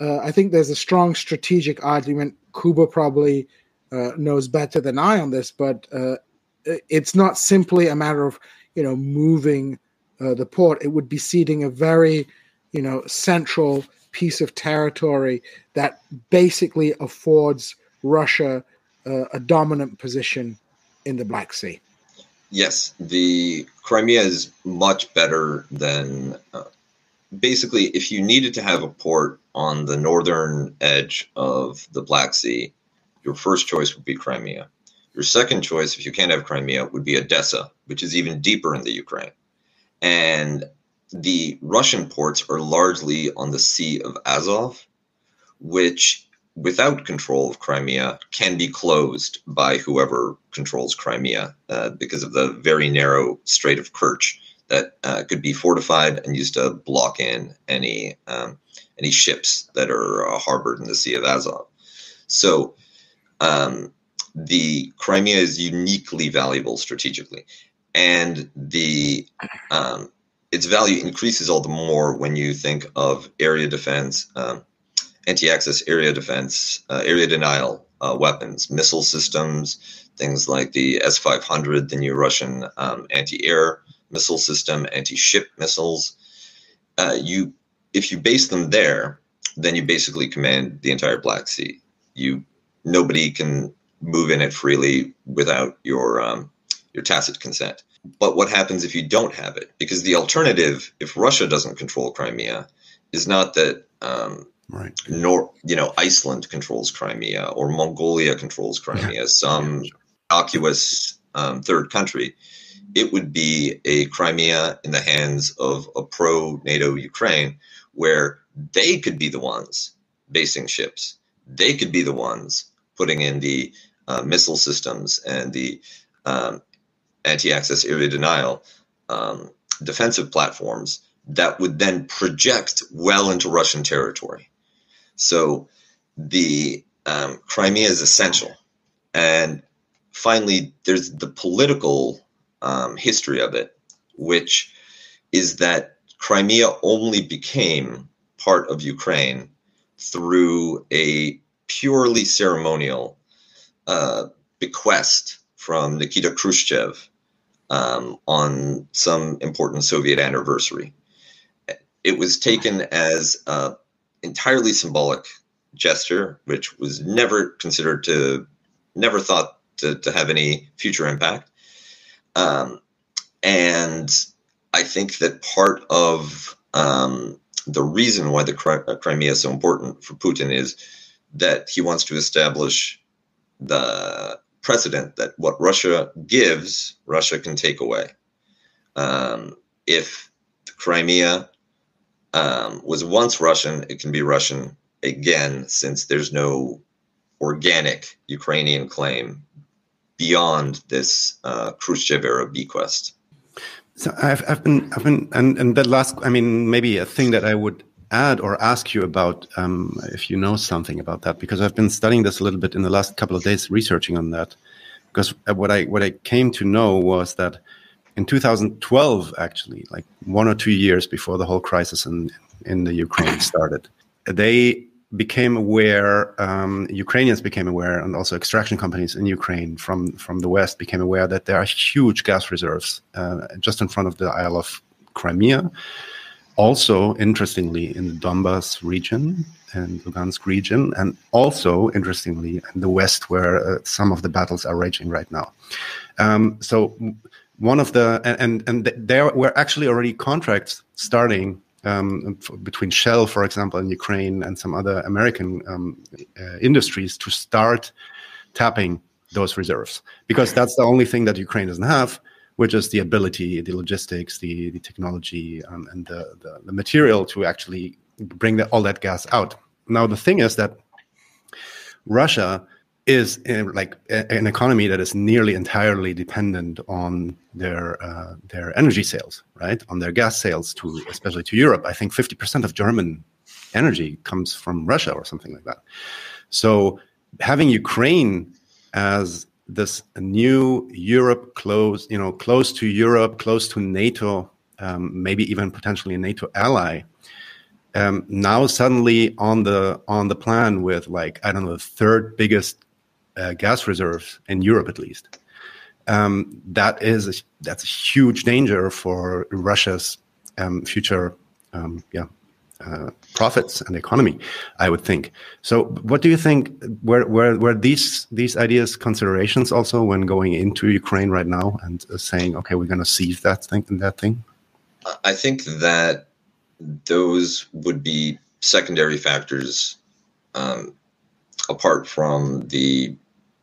uh, I think there's a strong strategic argument. Kuba probably uh, knows better than I on this, but uh, it's not simply a matter of you know moving uh, the port. It would be ceding a very you know central piece of territory that basically affords Russia uh, a dominant position in the Black Sea. Yes, the Crimea is much better than uh, basically if you needed to have a port on the northern edge of the Black Sea, your first choice would be Crimea. Your second choice, if you can't have Crimea, would be Odessa, which is even deeper in the Ukraine. And the Russian ports are largely on the Sea of Azov, which, without control of Crimea, can be closed by whoever controls Crimea uh, because of the very narrow Strait of Kerch that uh, could be fortified and used to block in any um, any ships that are uh, harbored in the Sea of Azov. So um, the Crimea is uniquely valuable strategically, and the um, its value increases all the more when you think of area defense, um, anti-access area defense, uh, area denial uh, weapons, missile systems, things like the S-500, the new Russian um, anti-air missile system, anti-ship missiles. Uh, you, if you base them there, then you basically command the entire Black Sea. You nobody can move in it freely without your um, your tacit consent. But what happens if you don't have it? Because the alternative, if Russia doesn't control Crimea, is not that um, right. nor you know Iceland controls Crimea or Mongolia controls Crimea, yeah. some innocuous um, third country. It would be a Crimea in the hands of a pro NATO Ukraine, where they could be the ones basing ships. They could be the ones putting in the uh, missile systems and the um, anti-access area denial um, defensive platforms that would then project well into Russian territory. So the um, Crimea is essential. And finally, there's the political um, history of it, which is that Crimea only became part of Ukraine through a purely ceremonial uh, bequest from Nikita Khrushchev um, on some important Soviet anniversary. It was taken as an entirely symbolic gesture, which was never considered to, never thought to, to have any future impact. Um, and I think that part of um, the reason why the Crimea is so important for Putin is that he wants to establish the precedent that what Russia gives, Russia can take away. Um, if the Crimea um, was once Russian, it can be Russian again, since there's no organic Ukrainian claim beyond this uh, Khrushchev era bequest. So I've, I've been, I've been, and, and that last, I mean, maybe a thing that I would add or ask you about um, if you know something about that because I've been studying this a little bit in the last couple of days, researching on that. Because what I what I came to know was that in 2012, actually, like one or two years before the whole crisis in in the Ukraine started, they became aware. Um, Ukrainians became aware, and also extraction companies in Ukraine from from the West became aware that there are huge gas reserves uh, just in front of the Isle of Crimea also interestingly in the Donbas region and Lugansk region, and also interestingly in the west, where uh, some of the battles are raging right now. Um, so one of the and and there were actually already contracts starting um, between Shell, for example, in Ukraine, and some other American um, uh, industries to start tapping those reserves because that's the only thing that Ukraine doesn't have which is the ability, the logistics, the, the technology, um, and the, the, the, material to actually bring the, all that gas out. Now, the thing is that Russia is in, like an economy that is nearly entirely dependent on their uh, their energy sales, right? On their gas sales to especially to Europe. I think fifty percent of German energy comes from Russia or something like that. So having Ukraine as this new Europe close, you know, close to Europe, close to NATO, um, maybe even potentially a NATO ally. Um, now suddenly on the on the plan with like I don't know the third biggest uh, gas reserves in Europe at least. Um, that is a, that's a huge danger for Russia's um, future um, yeah uh, profits and economy, I would think. So, what do you think? Were were were these these ideas considerations also when going into Ukraine right now and uh, saying, okay, we're going to seize that thing and that thing? I think that those would be secondary factors, um, apart from the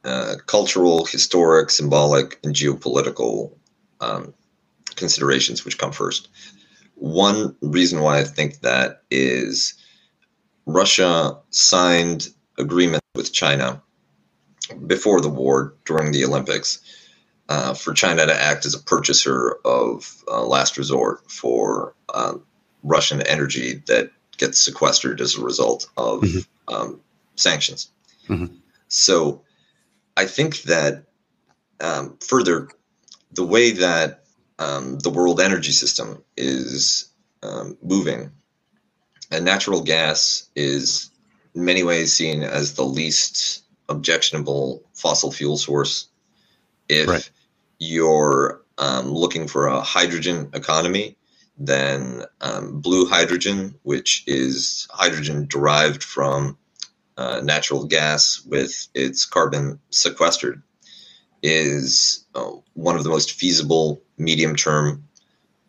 uh, cultural, historic, symbolic, and geopolitical um, considerations which come first. One reason why I think that is Russia signed agreement with China before the war during the Olympics uh, for China to act as a purchaser of uh, last resort for um, Russian energy that gets sequestered as a result of mm-hmm. um, sanctions. Mm-hmm. So I think that um, further, the way that um, the world energy system is um, moving, and natural gas is in many ways seen as the least objectionable fossil fuel source. If right. you're um, looking for a hydrogen economy, then um, blue hydrogen, which is hydrogen derived from uh, natural gas with its carbon sequestered, is uh, one of the most feasible medium term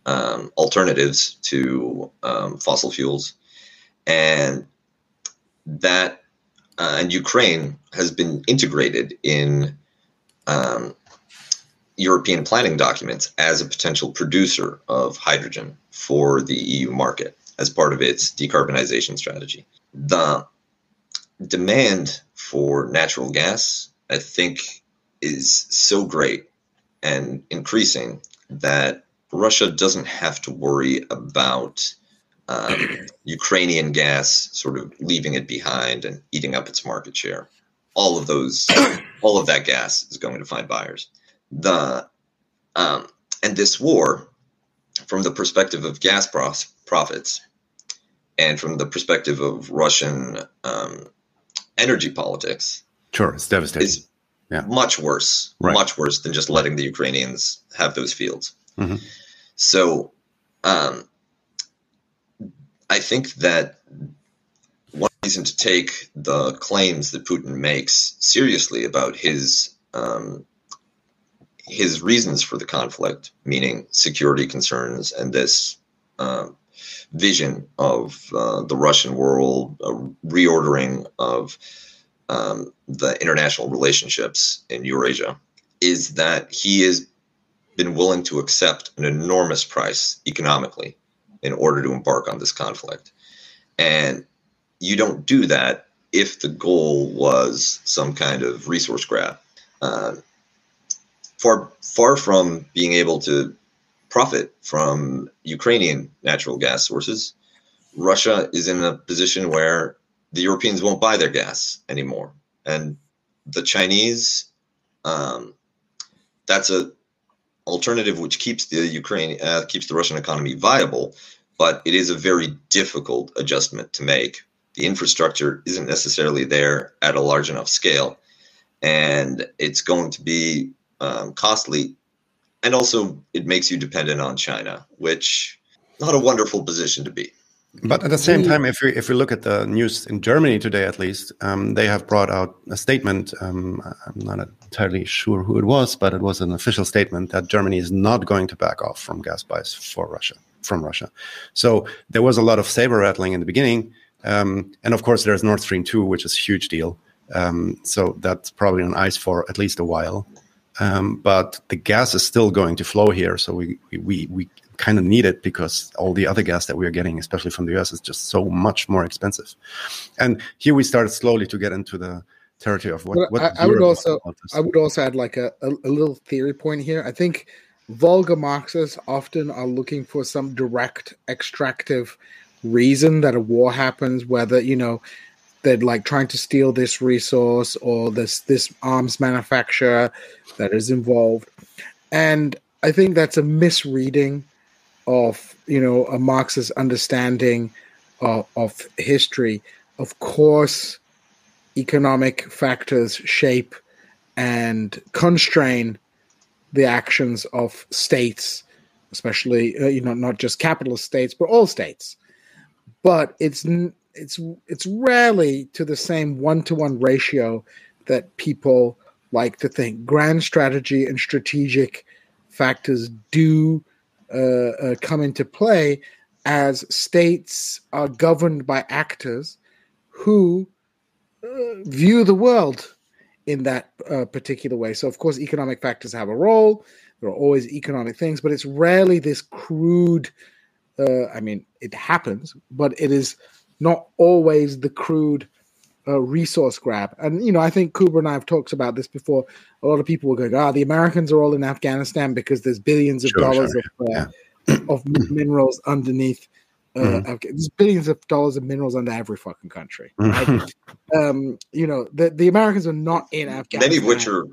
um, alternatives to um, fossil fuels. And that, uh, and Ukraine has been integrated in um, European planning documents as a potential producer of hydrogen for the EU market as part of its decarbonization strategy. The demand for natural gas, I think, is so great and increasing that Russia doesn't have to worry about um, Ukrainian gas sort of leaving it behind and eating up its market share. All of those, all of that gas is going to find buyers the um, and this war, from the perspective of gas prof- profits, and from the perspective of Russian um, energy politics, sure, it's devastating. Is yeah. much worse, right. much worse than just letting the Ukrainians have those fields. Mm-hmm. So, um, I think that one reason to take the claims that Putin makes seriously about his um, his reasons for the conflict, meaning security concerns and this uh, vision of uh, the Russian world, a reordering of um, the international relationships in Eurasia, is that he has been willing to accept an enormous price economically in order to embark on this conflict. And you don't do that if the goal was some kind of resource grab. Uh, far far from being able to profit from Ukrainian natural gas sources, Russia is in a position where the Europeans won't buy their gas anymore, and the Chinese. Um, that's a alternative which keeps the Ukraine uh, keeps the Russian economy viable, but it is a very difficult adjustment to make. The infrastructure isn't necessarily there at a large enough scale, and it's going to be um, costly, and also it makes you dependent on China, which not a wonderful position to be. But at the same time, if we if we look at the news in Germany today, at least um, they have brought out a statement. Um, I'm not entirely sure who it was, but it was an official statement that Germany is not going to back off from gas buys for Russia from Russia. So there was a lot of saber rattling in the beginning, um, and of course there's Nord Stream two, which is a huge deal. Um, so that's probably on ice for at least a while. Um, but the gas is still going to flow here, so we we we kind of need it because all the other gas that we are getting, especially from the US, is just so much more expensive. And here we started slowly to get into the territory of what. what I, I would also I would also add like a, a, a little theory point here. I think vulgar Marxists often are looking for some direct extractive reason that a war happens, whether you know they're like trying to steal this resource or this this arms manufacturer that is involved. And i think that's a misreading of you know a marxist understanding of, of history. Of course economic factors shape and constrain the actions of states especially uh, you know not just capitalist states but all states. But it's it's it's rarely to the same one to one ratio that people like to think. Grand strategy and strategic factors do uh, uh, come into play as states are governed by actors who uh, view the world in that uh, particular way. So, of course, economic factors have a role. There are always economic things, but it's rarely this crude. Uh, I mean, it happens, but it is not always the crude uh, resource grab. And you know, I think Kuba and I have talked about this before. A lot of people were going, "Ah, the Americans are all in Afghanistan because there's billions of sure, dollars sure. of uh, yeah. of minerals underneath." Uh, mm-hmm. There's billions of dollars of minerals under every fucking country. Right? um, you know, the, the Americans are not in Afghanistan. Many of which are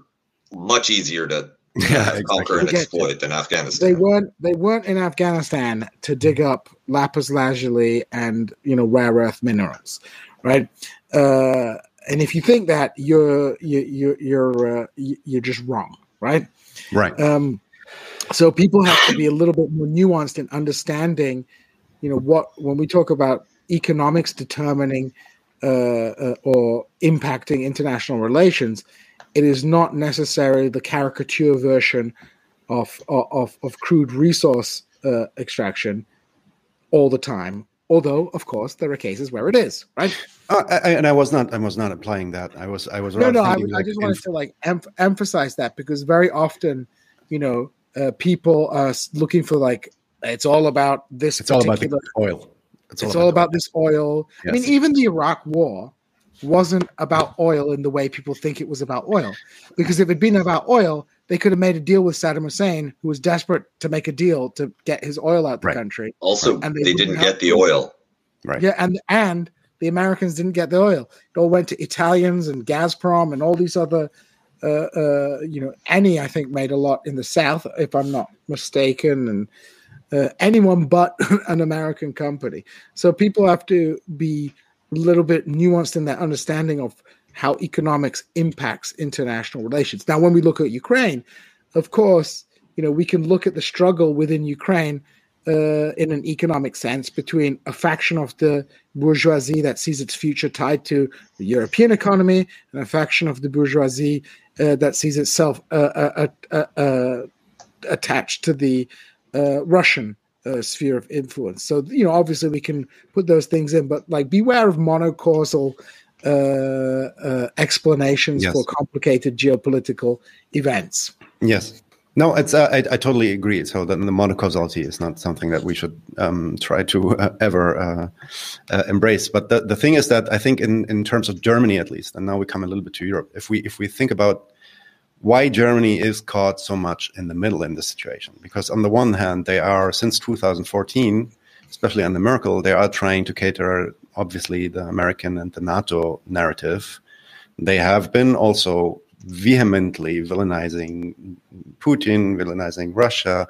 much easier to yeah, conquer and exploit than Afghanistan. They weren't they weren't in Afghanistan to dig up lapis lazuli and you know rare earth minerals, right? Uh, and if you think that you're you, you you're uh, you're just wrong, right? Right. Um, so people have to be a little bit more nuanced in understanding, you know, what when we talk about economics determining uh, uh, or impacting international relations, it is not necessarily the caricature version of of, of crude resource uh, extraction all the time Although, of course, there are cases where it is, right? Uh, I, and I was not, I was not implying that. I was, I was. No, no. I, like I, just wanted to like em- emphasize that because very often, you know, uh, people are looking for like it's all about this. It's all about the oil. It's, it's all, all, about, about this oil. Yes. I mean, even the Iraq War wasn't about oil in the way people think it was about oil, because if it'd been about oil, they could have made a deal with Saddam Hussein, who was desperate to make a deal to get his oil out the right. country. Also, and they, they didn't get the oil. Right. Yeah, and and the Americans didn't get the oil. It all went to Italians and Gazprom and all these other. Uh, uh, you know, Eni I think made a lot in the South, if I'm not mistaken, and uh, anyone but an American company. So people have to be a little bit nuanced in their understanding of how economics impacts international relations. Now, when we look at Ukraine, of course, you know, we can look at the struggle within Ukraine uh, in an economic sense between a faction of the bourgeoisie that sees its future tied to the European economy and a faction of the bourgeoisie uh, that sees itself uh, uh, uh, uh attached to the Russian sphere of influence. So, you know, obviously we can put those things in, but like beware of monocausal uh, uh, explanations yes. for complicated geopolitical events. Yes. No, it's uh, I, I, totally agree. So the, the monocausality is not something that we should um, try to uh, ever uh, uh, embrace. But the, the thing is that I think in, in terms of Germany at least, and now we come a little bit to Europe. If we if we think about why Germany is caught so much in the middle in this situation, because on the one hand they are since 2014, especially under Merkel, they are trying to cater obviously the American and the NATO narrative, they have been also vehemently villainizing Putin, villainizing Russia,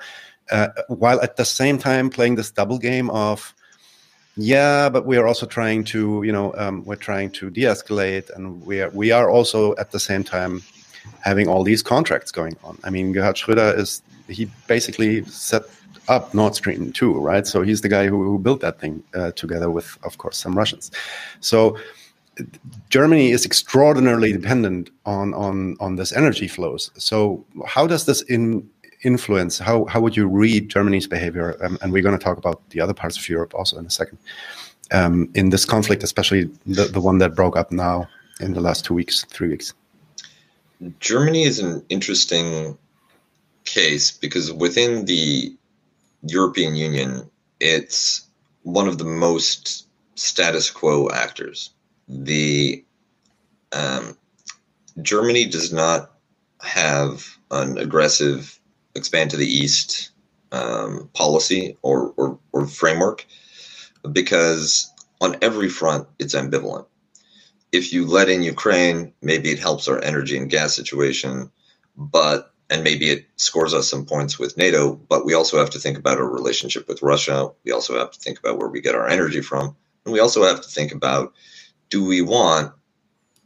uh, while at the same time playing this double game of, yeah, but we are also trying to, you know, um, we're trying to de-escalate, and we are we are also at the same time having all these contracts going on. I mean, Gerhard Schröder is he basically set up Nord Stream 2, right? So he's the guy who, who built that thing uh, together with, of course, some Russians. So Germany is extraordinarily dependent on on on this energy flows. So how does this in influence? How how would you read Germany's behavior? Um, and we're going to talk about the other parts of Europe also in a second. Um, in this conflict, especially the, the one that broke up now in the last two weeks, three weeks. Germany is an interesting case because within the European Union, it's one of the most status quo actors. The um, Germany does not have an aggressive expand to the east um, policy or, or, or framework because on every front it's ambivalent. If you let in Ukraine, maybe it helps our energy and gas situation, but and maybe it scores us some points with NATO, but we also have to think about our relationship with Russia. We also have to think about where we get our energy from. And we also have to think about do we want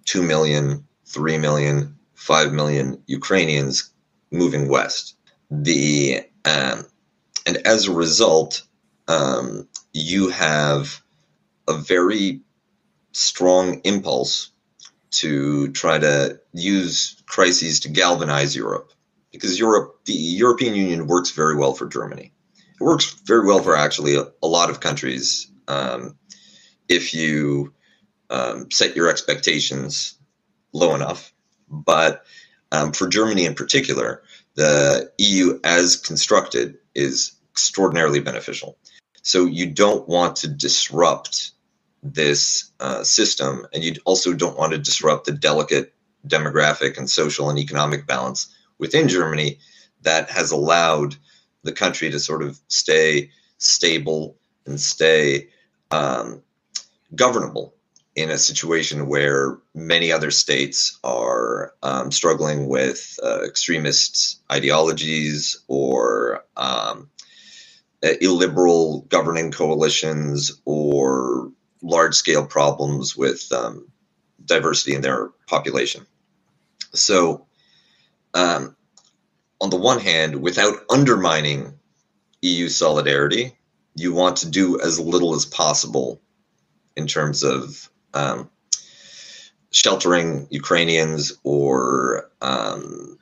2 million, 3 million, 5 million Ukrainians moving west? The um, and as a result, um, you have a very strong impulse to try to use crises to galvanize Europe because Europe, the European Union works very well for Germany. It works very well for actually a, a lot of countries um, if you um, set your expectations low enough. But um, for Germany in particular, the EU as constructed is extraordinarily beneficial. So you don't want to disrupt this uh, system, and you also don't want to disrupt the delicate demographic and social and economic balance within Germany that has allowed the country to sort of stay stable and stay um, governable in a situation where many other states are um, struggling with uh, extremist ideologies or um, illiberal governing coalitions or large scale problems with um, diversity in their population. So, um, on the one hand, without undermining EU solidarity, you want to do as little as possible in terms of um, sheltering Ukrainians or um,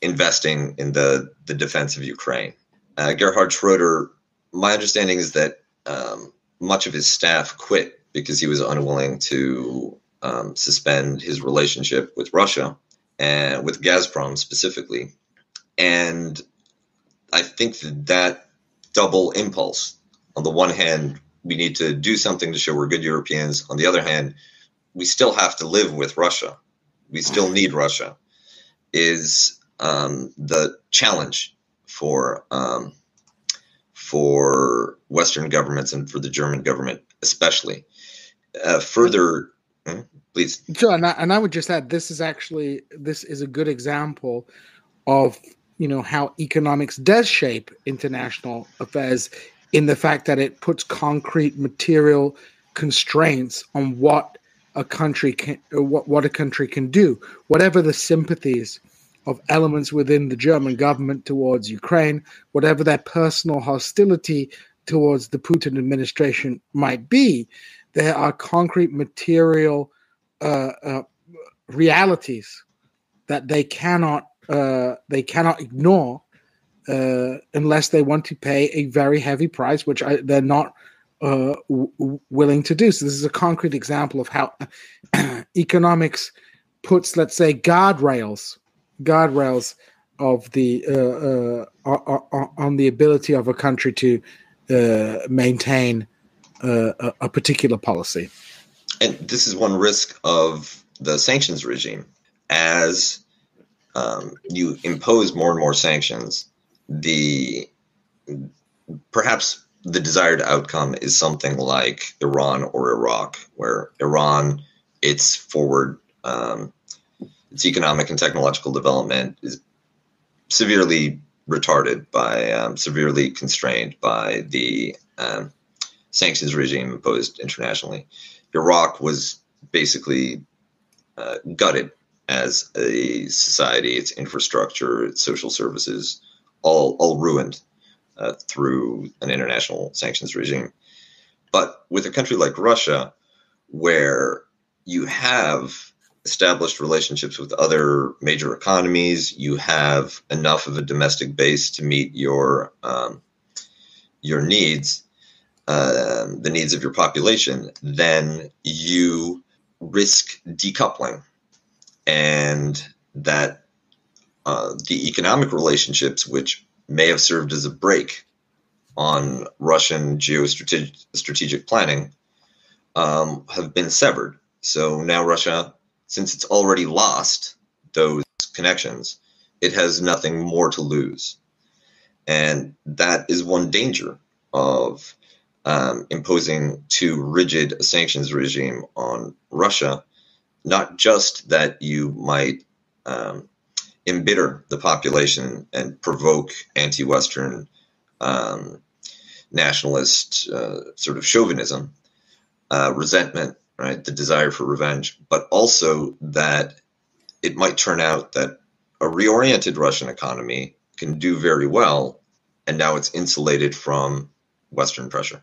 investing in the, the defense of Ukraine. Uh, Gerhard Schroeder, my understanding is that um, much of his staff quit because he was unwilling to um, suspend his relationship with Russia and with Gazprom specifically. And I think that that double impulse on the one hand, we need to do something to show we're good Europeans. On the other hand, we still have to live with Russia. We still need Russia. Is um, the challenge for um, for Western governments and for the German government, especially. Uh, further, please. Sure, and I, and I would just add, this is actually this is a good example of you know how economics does shape international affairs in the fact that it puts concrete material constraints on what a country can what, what a country can do whatever the sympathies of elements within the German government towards Ukraine whatever their personal hostility towards the Putin administration might be there are concrete material uh, uh, realities that they cannot uh, they cannot ignore uh, unless they want to pay a very heavy price, which I, they're not uh, w- willing to do. So this is a concrete example of how economics puts, let's say, guardrails, guardrails of the uh, on the ability of a country to maintain a, a particular policy. And this is one risk of the sanctions regime as um, you impose more and more sanctions the perhaps the desired outcome is something like Iran or Iraq, where Iran, its forward, um, its economic and technological development is severely retarded by, um, severely constrained by the um, sanctions regime imposed internationally. Iraq was basically uh, gutted as a society, its infrastructure, its social services all all ruined uh, through an international sanctions regime. But with a country like Russia, where you have established relationships with other major economies, you have enough of a domestic base to meet your um, your needs, uh, the needs of your population, then you risk decoupling, and that uh, the economic relationships, which may have served as a brake on Russian geostrategic strategic planning, um, have been severed. So now Russia, since it's already lost those connections, it has nothing more to lose. And that is one danger of um, imposing too rigid a sanctions regime on Russia. Not just that you might um, embitter the population and provoke anti-Western um, nationalist uh, sort of chauvinism, uh, resentment, right, the desire for revenge, but also that it might turn out that a reoriented Russian economy can do very well, and now it's insulated from Western pressure.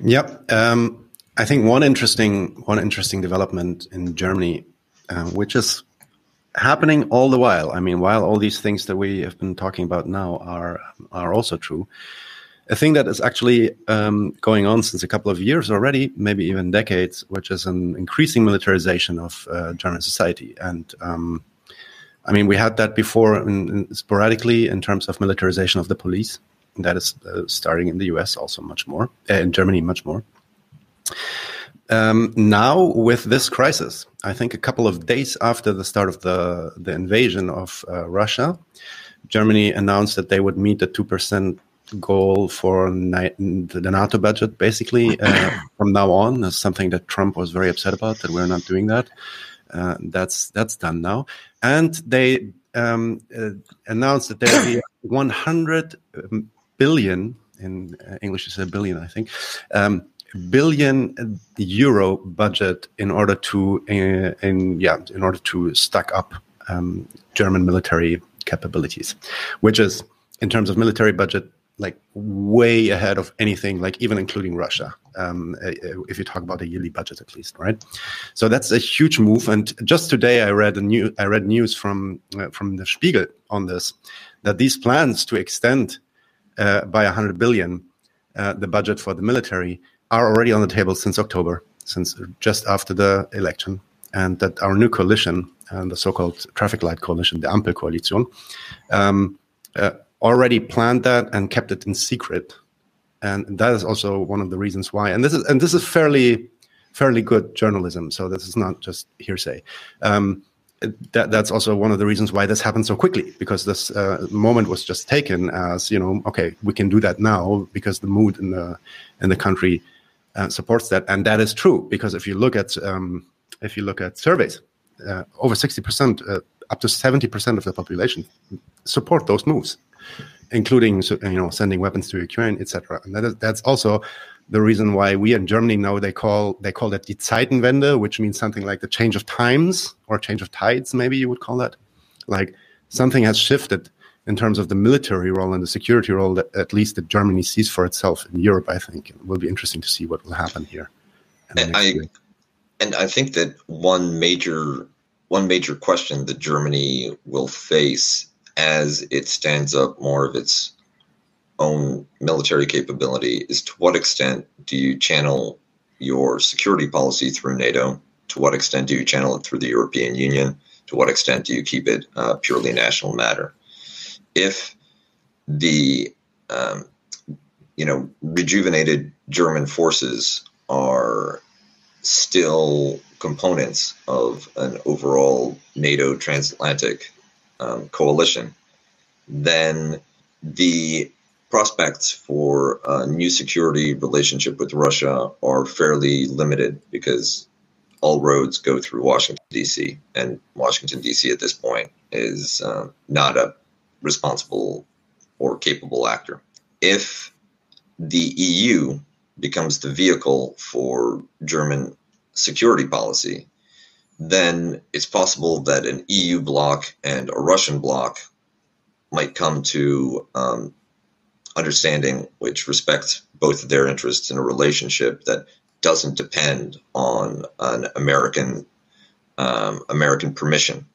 Yep. Um, I think one interesting one interesting development in Germany, uh, which is happening all the while. I mean, while all these things that we have been talking about now are are also true, a thing that is actually um, going on since a couple of years already, maybe even decades, which is an increasing militarization of uh, German society. And um, I mean, we had that before in, in sporadically in terms of militarization of the police. That is uh, starting in the US also much more, uh, in Germany much more. Um, now with this crisis, I think a couple of days after the start of the the invasion of uh, Russia, Germany announced that they would meet the two percent goal for the NATO budget. Basically, uh, from now on, is something that Trump was very upset about that we're not doing that. Uh, that's that's done now, and they um, uh, announced that there will be 100 billion in uh, English is a billion, I think. Um, billion euro budget in order to uh, in yeah in order to stack up um, German military capabilities, which is in terms of military budget like way ahead of anything like even including Russia. Um, if you talk about a yearly budget at least, right? So that's a huge move. And just today, I read a new I read news from uh, from the Spiegel on this that these plans to extend uh, by 100 billion uh, the budget for the military are already on the table since October, since just after the election, and that our new coalition, and the so-called traffic light coalition, the Ampel Coalition, um, uh, already planned that and kept it in secret, and that is also one of the reasons why. And this is and this is fairly fairly good journalism. So this is not just hearsay. Um, that that's also one of the reasons why this happened so quickly because this uh, moment was just taken as you know okay we can do that now because the mood in the in the country uh, supports that, and that is true because if you look at um, if you look at surveys, uh, over sixty percent, uh, up to seventy percent of the population support those moves, including you know sending weapons to Ukraine, etc. And that is, that's also the reason why we in Germany know they call they call that die Zeitenwende, which means something like the change of times or change of tides, maybe you would call that. Like something has shifted in terms of the military role and the security role that at least that Germany sees for itself in Europe, I think it will be interesting to see what will happen here. And I, and I think that one major one major question that Germany will face as it stands up more of its own military capability is to what extent do you channel your security policy through NATO? To what extent do you channel it through the European Union? To what extent do you keep it uh, purely national matter? if the um, you know rejuvenated German forces are still components of an overall NATO transatlantic um, coalition, then the prospects for a new security relationship with Russia are fairly limited because all roads go through Washington, D.C., and Washington, D.C. at this point is uh, not a responsible or capable actor. If the EU becomes the vehicle for German security policy, then it's possible that an EU bloc and a Russian bloc might come to um, understanding which respects both of their interests in a relationship that doesn't depend on an American um, American permission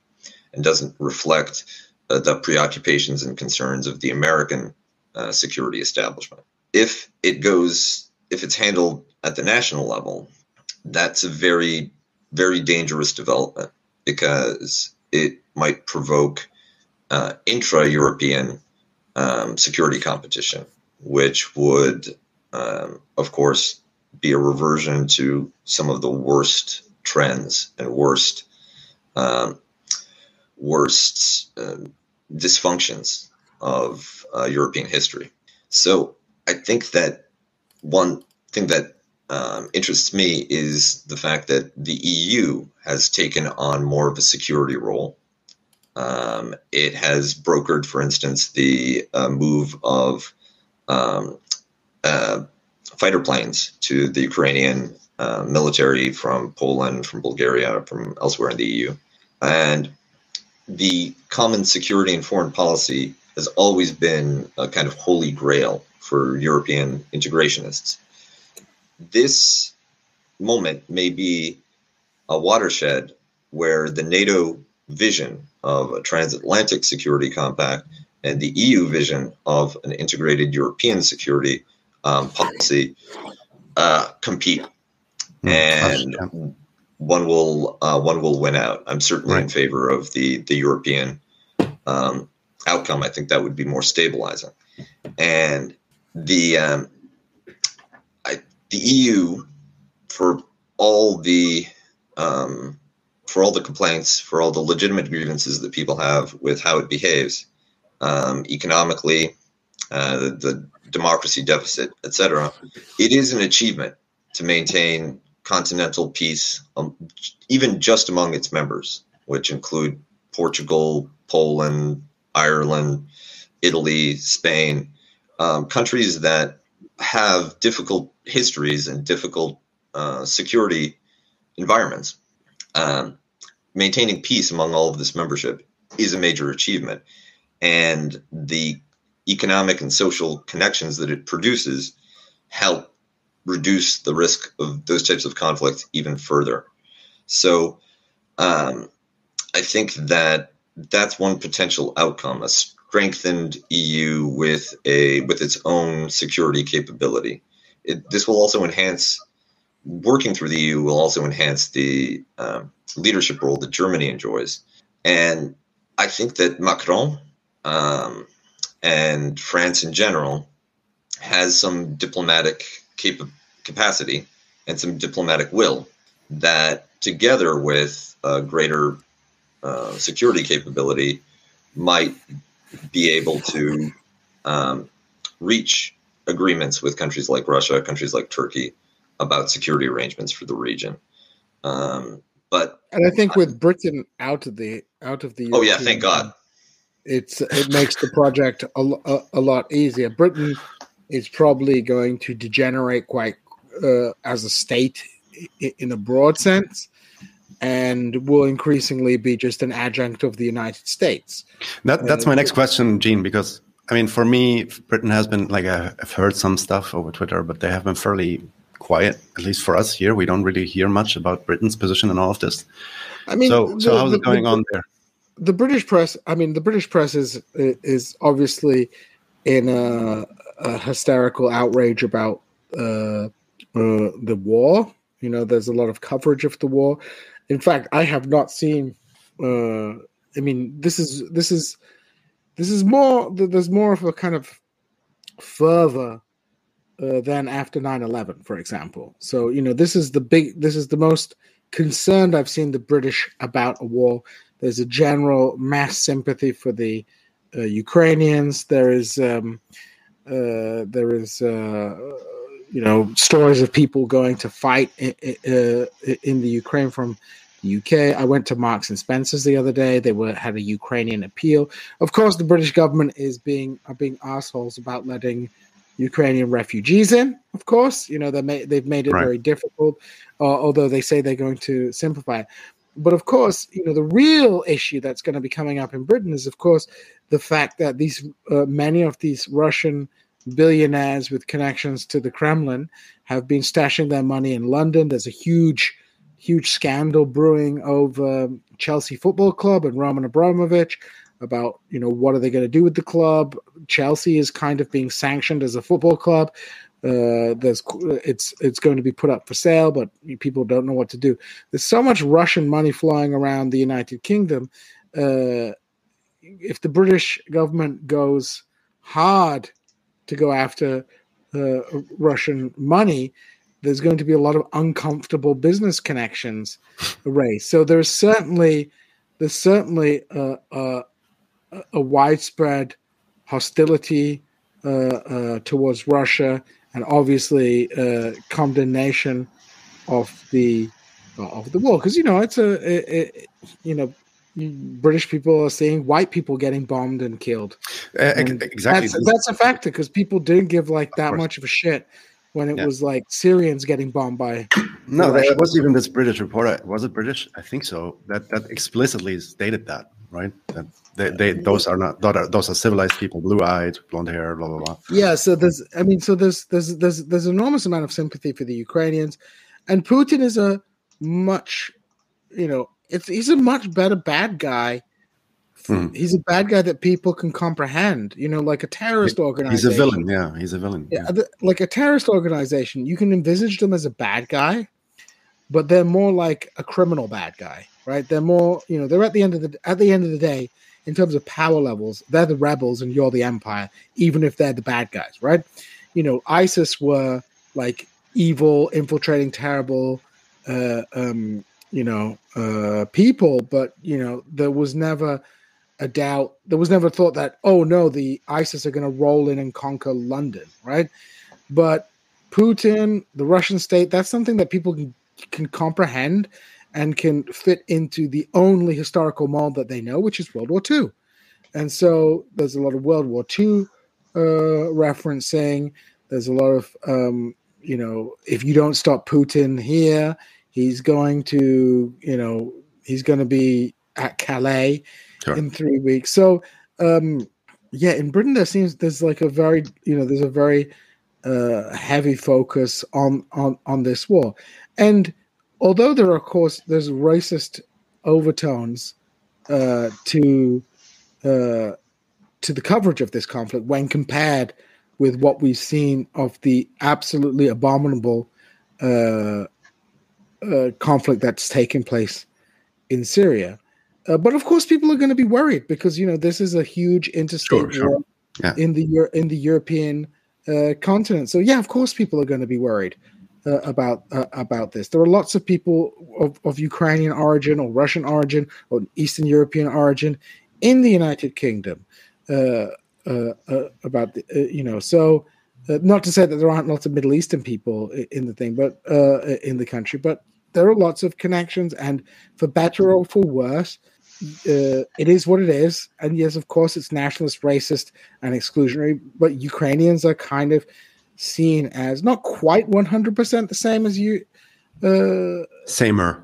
and doesn't reflect uh, the preoccupations and concerns of the American uh, security establishment. If it goes, if it's handled at the national level, that's a very, very dangerous development because it might provoke uh, intra European um, security competition, which would, um, of course, be a reversion to some of the worst trends and worst um, worst um, dysfunctions of uh, European history. So I think that one thing that um, interests me is the fact that the EU has taken on more of a security role. Um, it has brokered, for instance, the uh, move of um, uh, fighter planes to the Ukrainian uh, military from Poland, from Bulgaria, from elsewhere in the EU. And the common security and foreign policy has always been a kind of holy grail for European integrationists. This moment may be a watershed where the NATO vision of a transatlantic security compact and the EU vision of an integrated European security um, policy uh, compete. Mm, and one will uh, one will win out. I'm certainly Right. in favor of the the European um, outcome. I think that would be more stabilizing, and the um, I, the EU for all the um, for all the complaints, for all the legitimate grievances that people have with how it behaves um, economically, uh, the, the democracy deficit, etc. It is an achievement to maintain continental peace, um, even just among its members, which include Portugal, Poland, Ireland, Italy, Spain, um, countries that have difficult histories and difficult uh, security environments. Um, maintaining peace among all of this membership is a major achievement. And the economic and social connections that it produces help reduce the risk of those types of conflicts even further. So um, I think that that's one potential outcome: a strengthened EU with a with its own security capability. It, this will also enhance working through the EU will also enhance the um, leadership role that Germany enjoys, and I think that Macron um, and France in general has some diplomatic cap- capacity and some diplomatic will that, together with a greater uh, security capability, might be able to um, reach agreements with countries like Russia, countries like Turkey, about security arrangements for the region. Um, but And I think with Britain out of the out of the oh yeah, thank God. it's it makes the project a, a, a lot easier. Britain is probably going to degenerate quite uh, as a state in a broad sense, and will increasingly be just an adjunct of the United States. That that's Uh, my next question, Gene. Because I mean, for me, Britain has been like I- I've heard some stuff over Twitter, but they have been fairly quiet. At least for us here, we don't really hear much about Britain's position in all of this. I mean, so, so the- how's the- it going the- on there? the British press, I mean, the British press is is obviously in a, a hysterical outrage about uh, uh, the war. You know, there's a lot of coverage of the war. In fact, I have not seen. Uh, I mean, this is this is this is more. There's more of a kind of fervor uh, than after 9-11 for example so you know this is the big this is the most concerned i've seen the british about a war there's a general mass sympathy for the uh, ukrainians there is um, uh, there is uh, you know stories of people going to fight in, uh, in the ukraine from the UK. I went to Marks and Spencers the other day. They were had a Ukrainian appeal. Of course, the British government is being are being assholes about letting Ukrainian refugees in. Of course, you know they may, they've made it Right. very difficult. Uh, although they say they're going to simplify it. But of course, you know the real issue that's going to be coming up in Britain is, of course, the fact that these uh, many of these Russian billionaires with connections to the Kremlin have been stashing their money in London. There's a huge huge scandal brewing over Chelsea Football Club and Roman Abramovich about you know what are they going to do with the club. Chelsea is kind of being sanctioned as a football club. Uh, there's it's it's going to be put up for sale, but people don't know what to do. There's so much Russian money flying around the United Kingdom. Uh, if the British government goes hard to go after uh, Russian money, there's going to be a lot of uncomfortable business connections raised. So there's certainly there's certainly a, a, a widespread hostility uh, uh, towards Russia, and obviously uh, condemnation of the of the war. Because you know it's a it, it, you know British people are seeing white people getting bombed and killed. Uh, And exactly. That's, that's a factor because people didn't give like that course. much of a shit when it Yeah. was like Syrians getting bombed by. No, there was even this British reporter. Was it British? I think so. That that explicitly stated that, right? That they, they those are not those are, those are civilized people, blue eyed, blonde hair, blah blah blah. Yeah, so there's, I mean, so there's there's there's there's enormous amount of sympathy for the Ukrainians, and Putin is a much, you know, it's he's a much better bad guy. Hmm. He's a bad guy that people can comprehend. You know, like a terrorist organization. He's a villain. Yeah, he's a villain. Yeah, like a terrorist organization, you can envisage them as a bad guy, but they're more like a criminal bad guy, right? They're more, you know, they're at the end of the at the end of the day, in terms of power levels, they're the rebels and you're the empire, even if they're the bad guys, right? You know, ISIS were like evil, infiltrating, terrible, uh, um, you know, uh, people, but you know, there was never a doubt. There was never thought that, oh no, the ISIS are going to roll in and conquer London, right? But Putin, the Russian state, that's something that people can, can comprehend and can fit into the only historical mold that they know, which is World War II. And so there's a lot of World War II uh, referencing. There's a lot of, um, you know, if you don't stop Putin here, he's going to, you know, he's going to be at Calais sure. in three weeks. So, um, yeah, in Britain there seems there's like a very, you know, there's a very uh, heavy focus on on on this war, and although there are of course there's racist overtones uh, to uh, to the coverage of this conflict when compared with what we've seen of the absolutely abominable uh, uh, conflict that's taken place in Syria. Uh, but of course, people are going to be worried because you know this is a huge interstate sure, sure. war yeah. in the in the European uh, continent. So yeah, of course, people are going to be worried uh, about uh, about this. There are lots of people of, of Ukrainian origin or Russian origin or Eastern European origin in the United Kingdom uh, uh, about the, you know so. not to say that there aren't lots of Middle Eastern people in the thing, but in the country, but there are lots of connections, and for better or for worse, uh, it is what it is. And yes, of course, it's nationalist, racist, and exclusionary. But Ukrainians are kind of seen as not quite one hundred percent the same as you. Uh, Samer.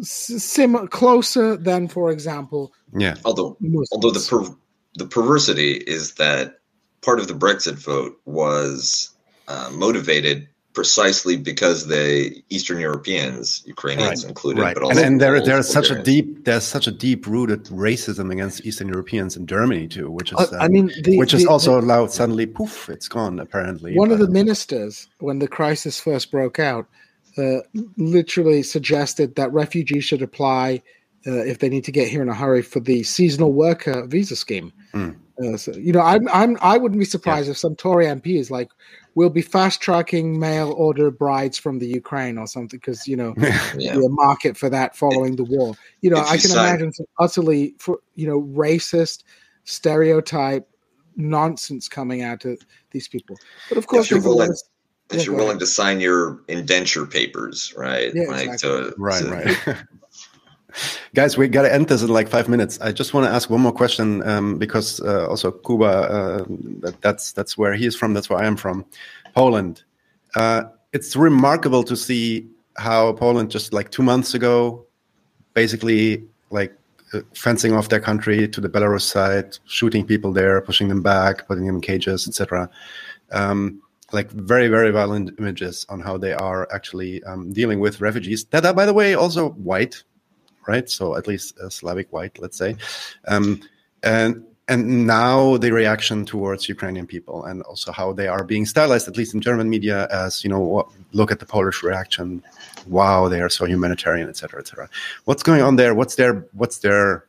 Sim closer than, for example. Yeah. Although, Muslims. although the per- the perversity is that part of the Brexit vote was uh, motivated precisely because the Eastern Europeans, Ukrainians right. included, right. but also and, and there there's such a deep there's such a deep rooted racism against Eastern Europeans in Germany too, which is uh, I mean the, which is also the, allowed suddenly poof it's gone apparently. One of the ministers when the crisis first broke out uh, literally suggested that refugees should apply uh, if they need to get here in a hurry for the seasonal worker visa scheme. Mm. Uh, so, you know, I'm, I'm, I wouldn't be surprised yeah. if some Tory MP is like, we'll be fast tracking mail order brides from the Ukraine or something because you know yeah. the market for that following the war. You know, I can sign- imagine some utterly for you know racist stereotype nonsense coming out of these people. But of course, if you're willing, if yeah, you're willing to sign your indenture papers, right? Yeah, like exactly. to, right, to, right. Guys, we got to end this in like five minutes. I just want to ask one more question um, because uh, also Kuba, uh, that, that's that's where he is from. That's where I am from, Poland. Uh, it's remarkable to see how Poland just like two months ago, basically like uh, fencing off their country to the Belarus side, shooting people there, pushing them back, putting them in cages, etc. Um, like very very violent images on how they are actually um, dealing with refugees that are by the way also white right? So at least a Slavic white, let's say, um, and and now the reaction towards Ukrainian people and also how they are being stylized, at least in German media, as you know, look at the Polish reaction. Wow, they are so humanitarian, etc., etc. What's going on there? What's their what's their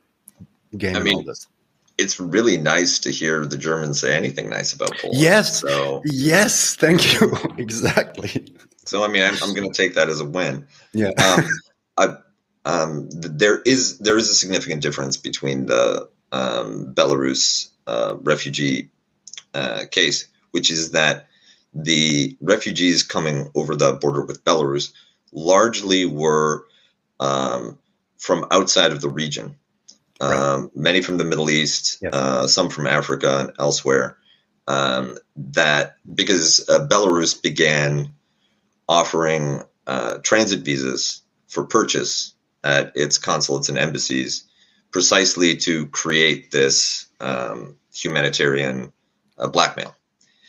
game I mean, all this? It's really nice to hear the Germans say anything nice about Poland. Yes. So yes, thank you. exactly. So I mean, I'm, I'm going to take that as a win. Yeah. Um, I, um, there is there is a significant difference between the um, Belarus uh, refugee uh, case, which is that the refugees coming over the border with Belarus largely were um, from outside of the region. Right. Um, many from the Middle East, uh, some from Africa and elsewhere. Um, that because uh, Belarus began offering uh, transit visas for purchase at its consulates and embassies precisely to create this um, humanitarian uh, blackmail.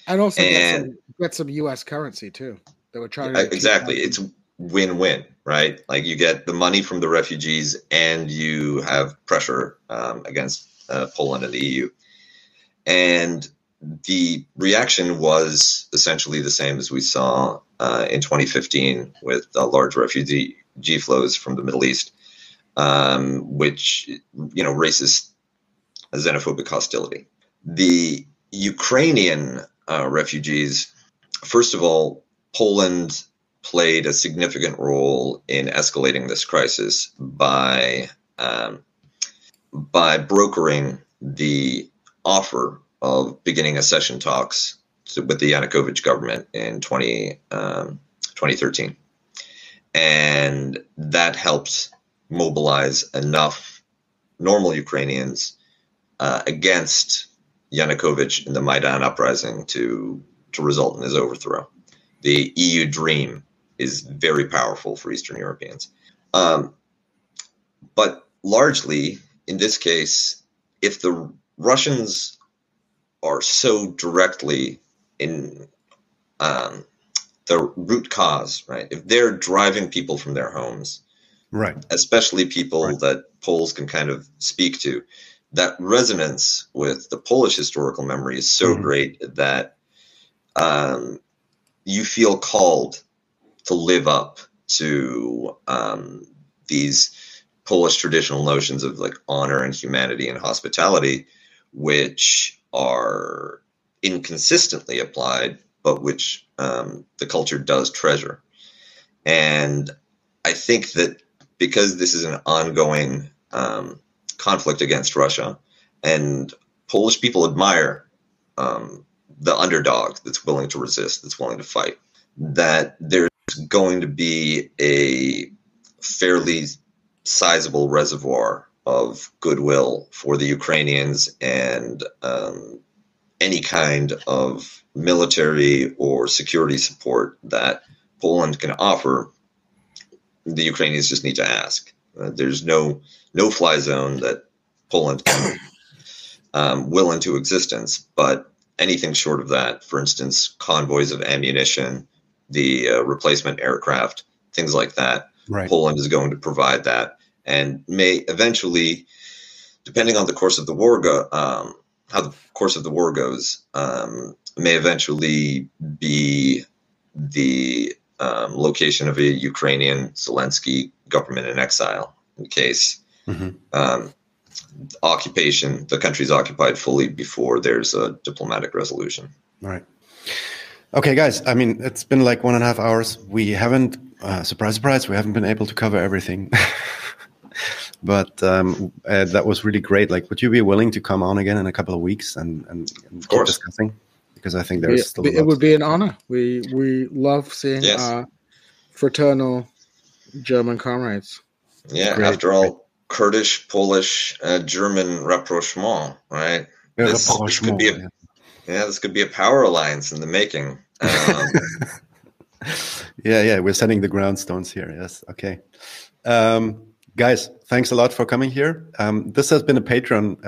And also and, get, some, get some U.S. currency too. They were trying to exactly. It's win-win, right? Like you get the money from the refugees, and you have pressure um, against uh, Poland and the EU. And the reaction was essentially the same as we saw uh, in 2015 with a large refugee refugee flows from the Middle East, um, which you know racist, xenophobic hostility. The Ukrainian uh, refugees, first of all, Poland played a significant role in escalating this crisis by um, by brokering the offer of beginning accession talks to, with the Yanukovych government in 20, um, 2013. And that helps mobilize enough normal Ukrainians uh, against Yanukovych in the Maidan uprising to, to result in his overthrow. The EU dream is very powerful for Eastern Europeans. Um, but largely, in this case, if the Russians are so directly in um, the root cause, right? If they're driving people from their homes, right, especially people right. that Poles can kind of speak to, that resonance with the Polish historical memory is so mm-hmm. great that um, you feel called to live up to um, these Polish traditional notions of like honor and humanity and hospitality, which are inconsistently applied, but which um, the culture does treasure. And I think that because this is an ongoing um, conflict against Russia, and Polish people admire um, the underdog that's willing to resist, that's willing to fight, that there's going to be a fairly sizable reservoir of goodwill for the Ukrainians and um, any kind of military or security support that Poland can offer. The Ukrainians just need to ask. Uh, there's no no fly zone that Poland can um, will into existence, but anything short of that, for instance, convoys of ammunition, the uh, replacement aircraft, things like that, right. Poland is going to provide that and may eventually, depending on the course of the war, go, um, how the course of the war goes, um, may eventually be the um, location of a Ukrainian Zelensky government in exile in case mm-hmm. Um, occupation, the country's occupied fully before there's a diplomatic resolution. All right. Okay, guys. I mean, it's been like one and a half hours. We haven't, uh, surprise, surprise, we haven't been able to cover everything. but um, uh, that was really great. Like, would you be willing to come on again in a couple of weeks and, and, and keep discussing? Because I think there's it, still it would be an honor. We we love seeing yes. our fraternal German comrades. Yeah, great, after all, Kurdish, Polish, uh, German rapprochement, right? Yeah, this, rapprochement, this could be a, yeah. yeah. this could be a power alliance in the making. Um, yeah, yeah, we're setting the ground stones here. Yes, okay. Um, guys, thanks a lot for coming here. Um, this has been a Patreon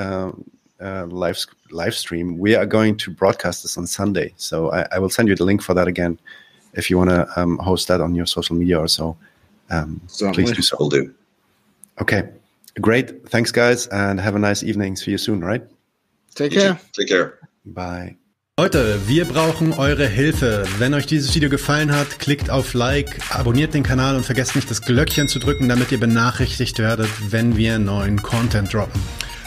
uh, live live stream. We are going to broadcast this on Sunday, so I, I will send you the link for that again if you want to um, host that on your social media or so. Um, please do so. Will do. Okay, great. Thanks, guys, and have a nice evening. See you soon. Right? Take care. Take care. Bye. Leute, wir brauchen eure Hilfe. Wenn euch dieses Video gefallen hat, klickt auf Like, abonniert den Kanal und vergesst nicht das Glöckchen zu drücken, damit ihr benachrichtigt werdet, wenn wir neuen Content droppen.